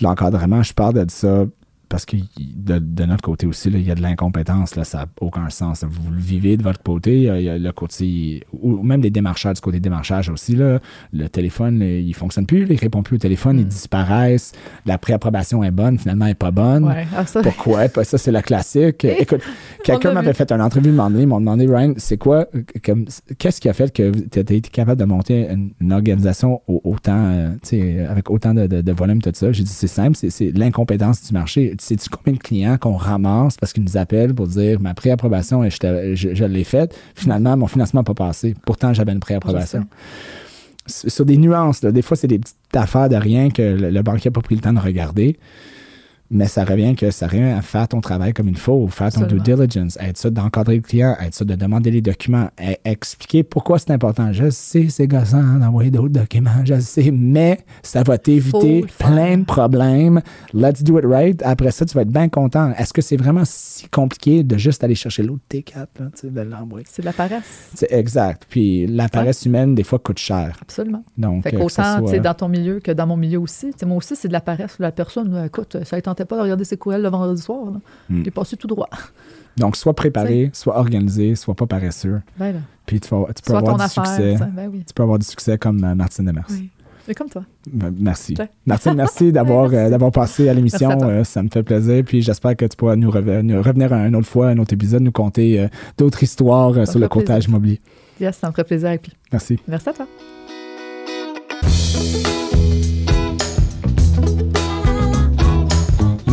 l'encadrement. Je parle de ça parce que de, de notre côté aussi, là, il y a de l'incompétence. Là, ça n'a aucun sens. Vous le vivez de votre côté. Il y a, il y a le côté, ou même des démarcheurs du côté démarchage aussi. Là, le téléphone, là, il ne fonctionne plus. il ne répond plus au téléphone. Ils disparaissent. La préapprobation est bonne. Finalement, elle n'est pas bonne. Ouais. Ah, ça, Pourquoi? Ça, c'est le classique. Écoute, quelqu'un m'avait fait une entrevue un moment donné, ils m'ont demandé, Ryan, c'est quoi, euh, comme, qu'est-ce qui a fait que tu as été capable de monter une, une organisation au- autant, euh, avec autant de, de, de volume, tout ça? J'ai dit, c'est simple, c'est l'incompétence du marché. Sais-tu combien de clients qu'on ramasse parce qu'ils nous appellent pour dire, ma préapprobation, je, je, je l'ai faite. Finalement, mon financement n'a pas passé. Pourtant, j'avais une préapprobation. Sur sur des nuances, là. des fois, c'est des petites affaires de rien que le, le banquier n'a pas pris le temps de regarder. Mais ça revient que ça revient à faire ton travail comme il faut, faire ton due diligence, être ça d'encadrer le client, être ça de demander les documents, expliquer pourquoi c'est important. Je sais, c'est gossant hein, d'envoyer d'autres documents, je sais, mais ça va t'éviter plein de problèmes. Let's do it right. Après ça, tu vas être bien content. Est-ce que c'est vraiment si compliqué de juste aller chercher l'autre T4, là, tu sais, de l'envoyer? c'est de la paresse. C'est exact. Puis la paresse humaine, des fois, coûte cher. Absolument. Donc, Fait euh, sais, soit- dans ton milieu que dans mon milieu aussi. Moi aussi, c'est de la paresse. La personne, écoute, ça ne pas de regarder ses courriels le vendredi soir. Hmm. J'ai passé tout droit. Donc, soit préparé, soit organisé, soit pas paresseux. Ben. Puis tu, vas- tu peux Soit avoir du affaire. succès. Ben oui. Tu peux avoir du succès comme euh, Martine Demers. oui. Mais comme toi. M- Merci. Ouais. Martine, merci d'avoir euh, d'avoir passé à l'émission. À. Euh, ça me fait plaisir. Puis j'espère que tu pourras nous, reve- nous revenir une autre fois, un autre épisode, nous conter euh, d'autres histoires sur le courtage immobilier. Yes, ça me ferait plaisir. Et puis, Merci. merci à toi.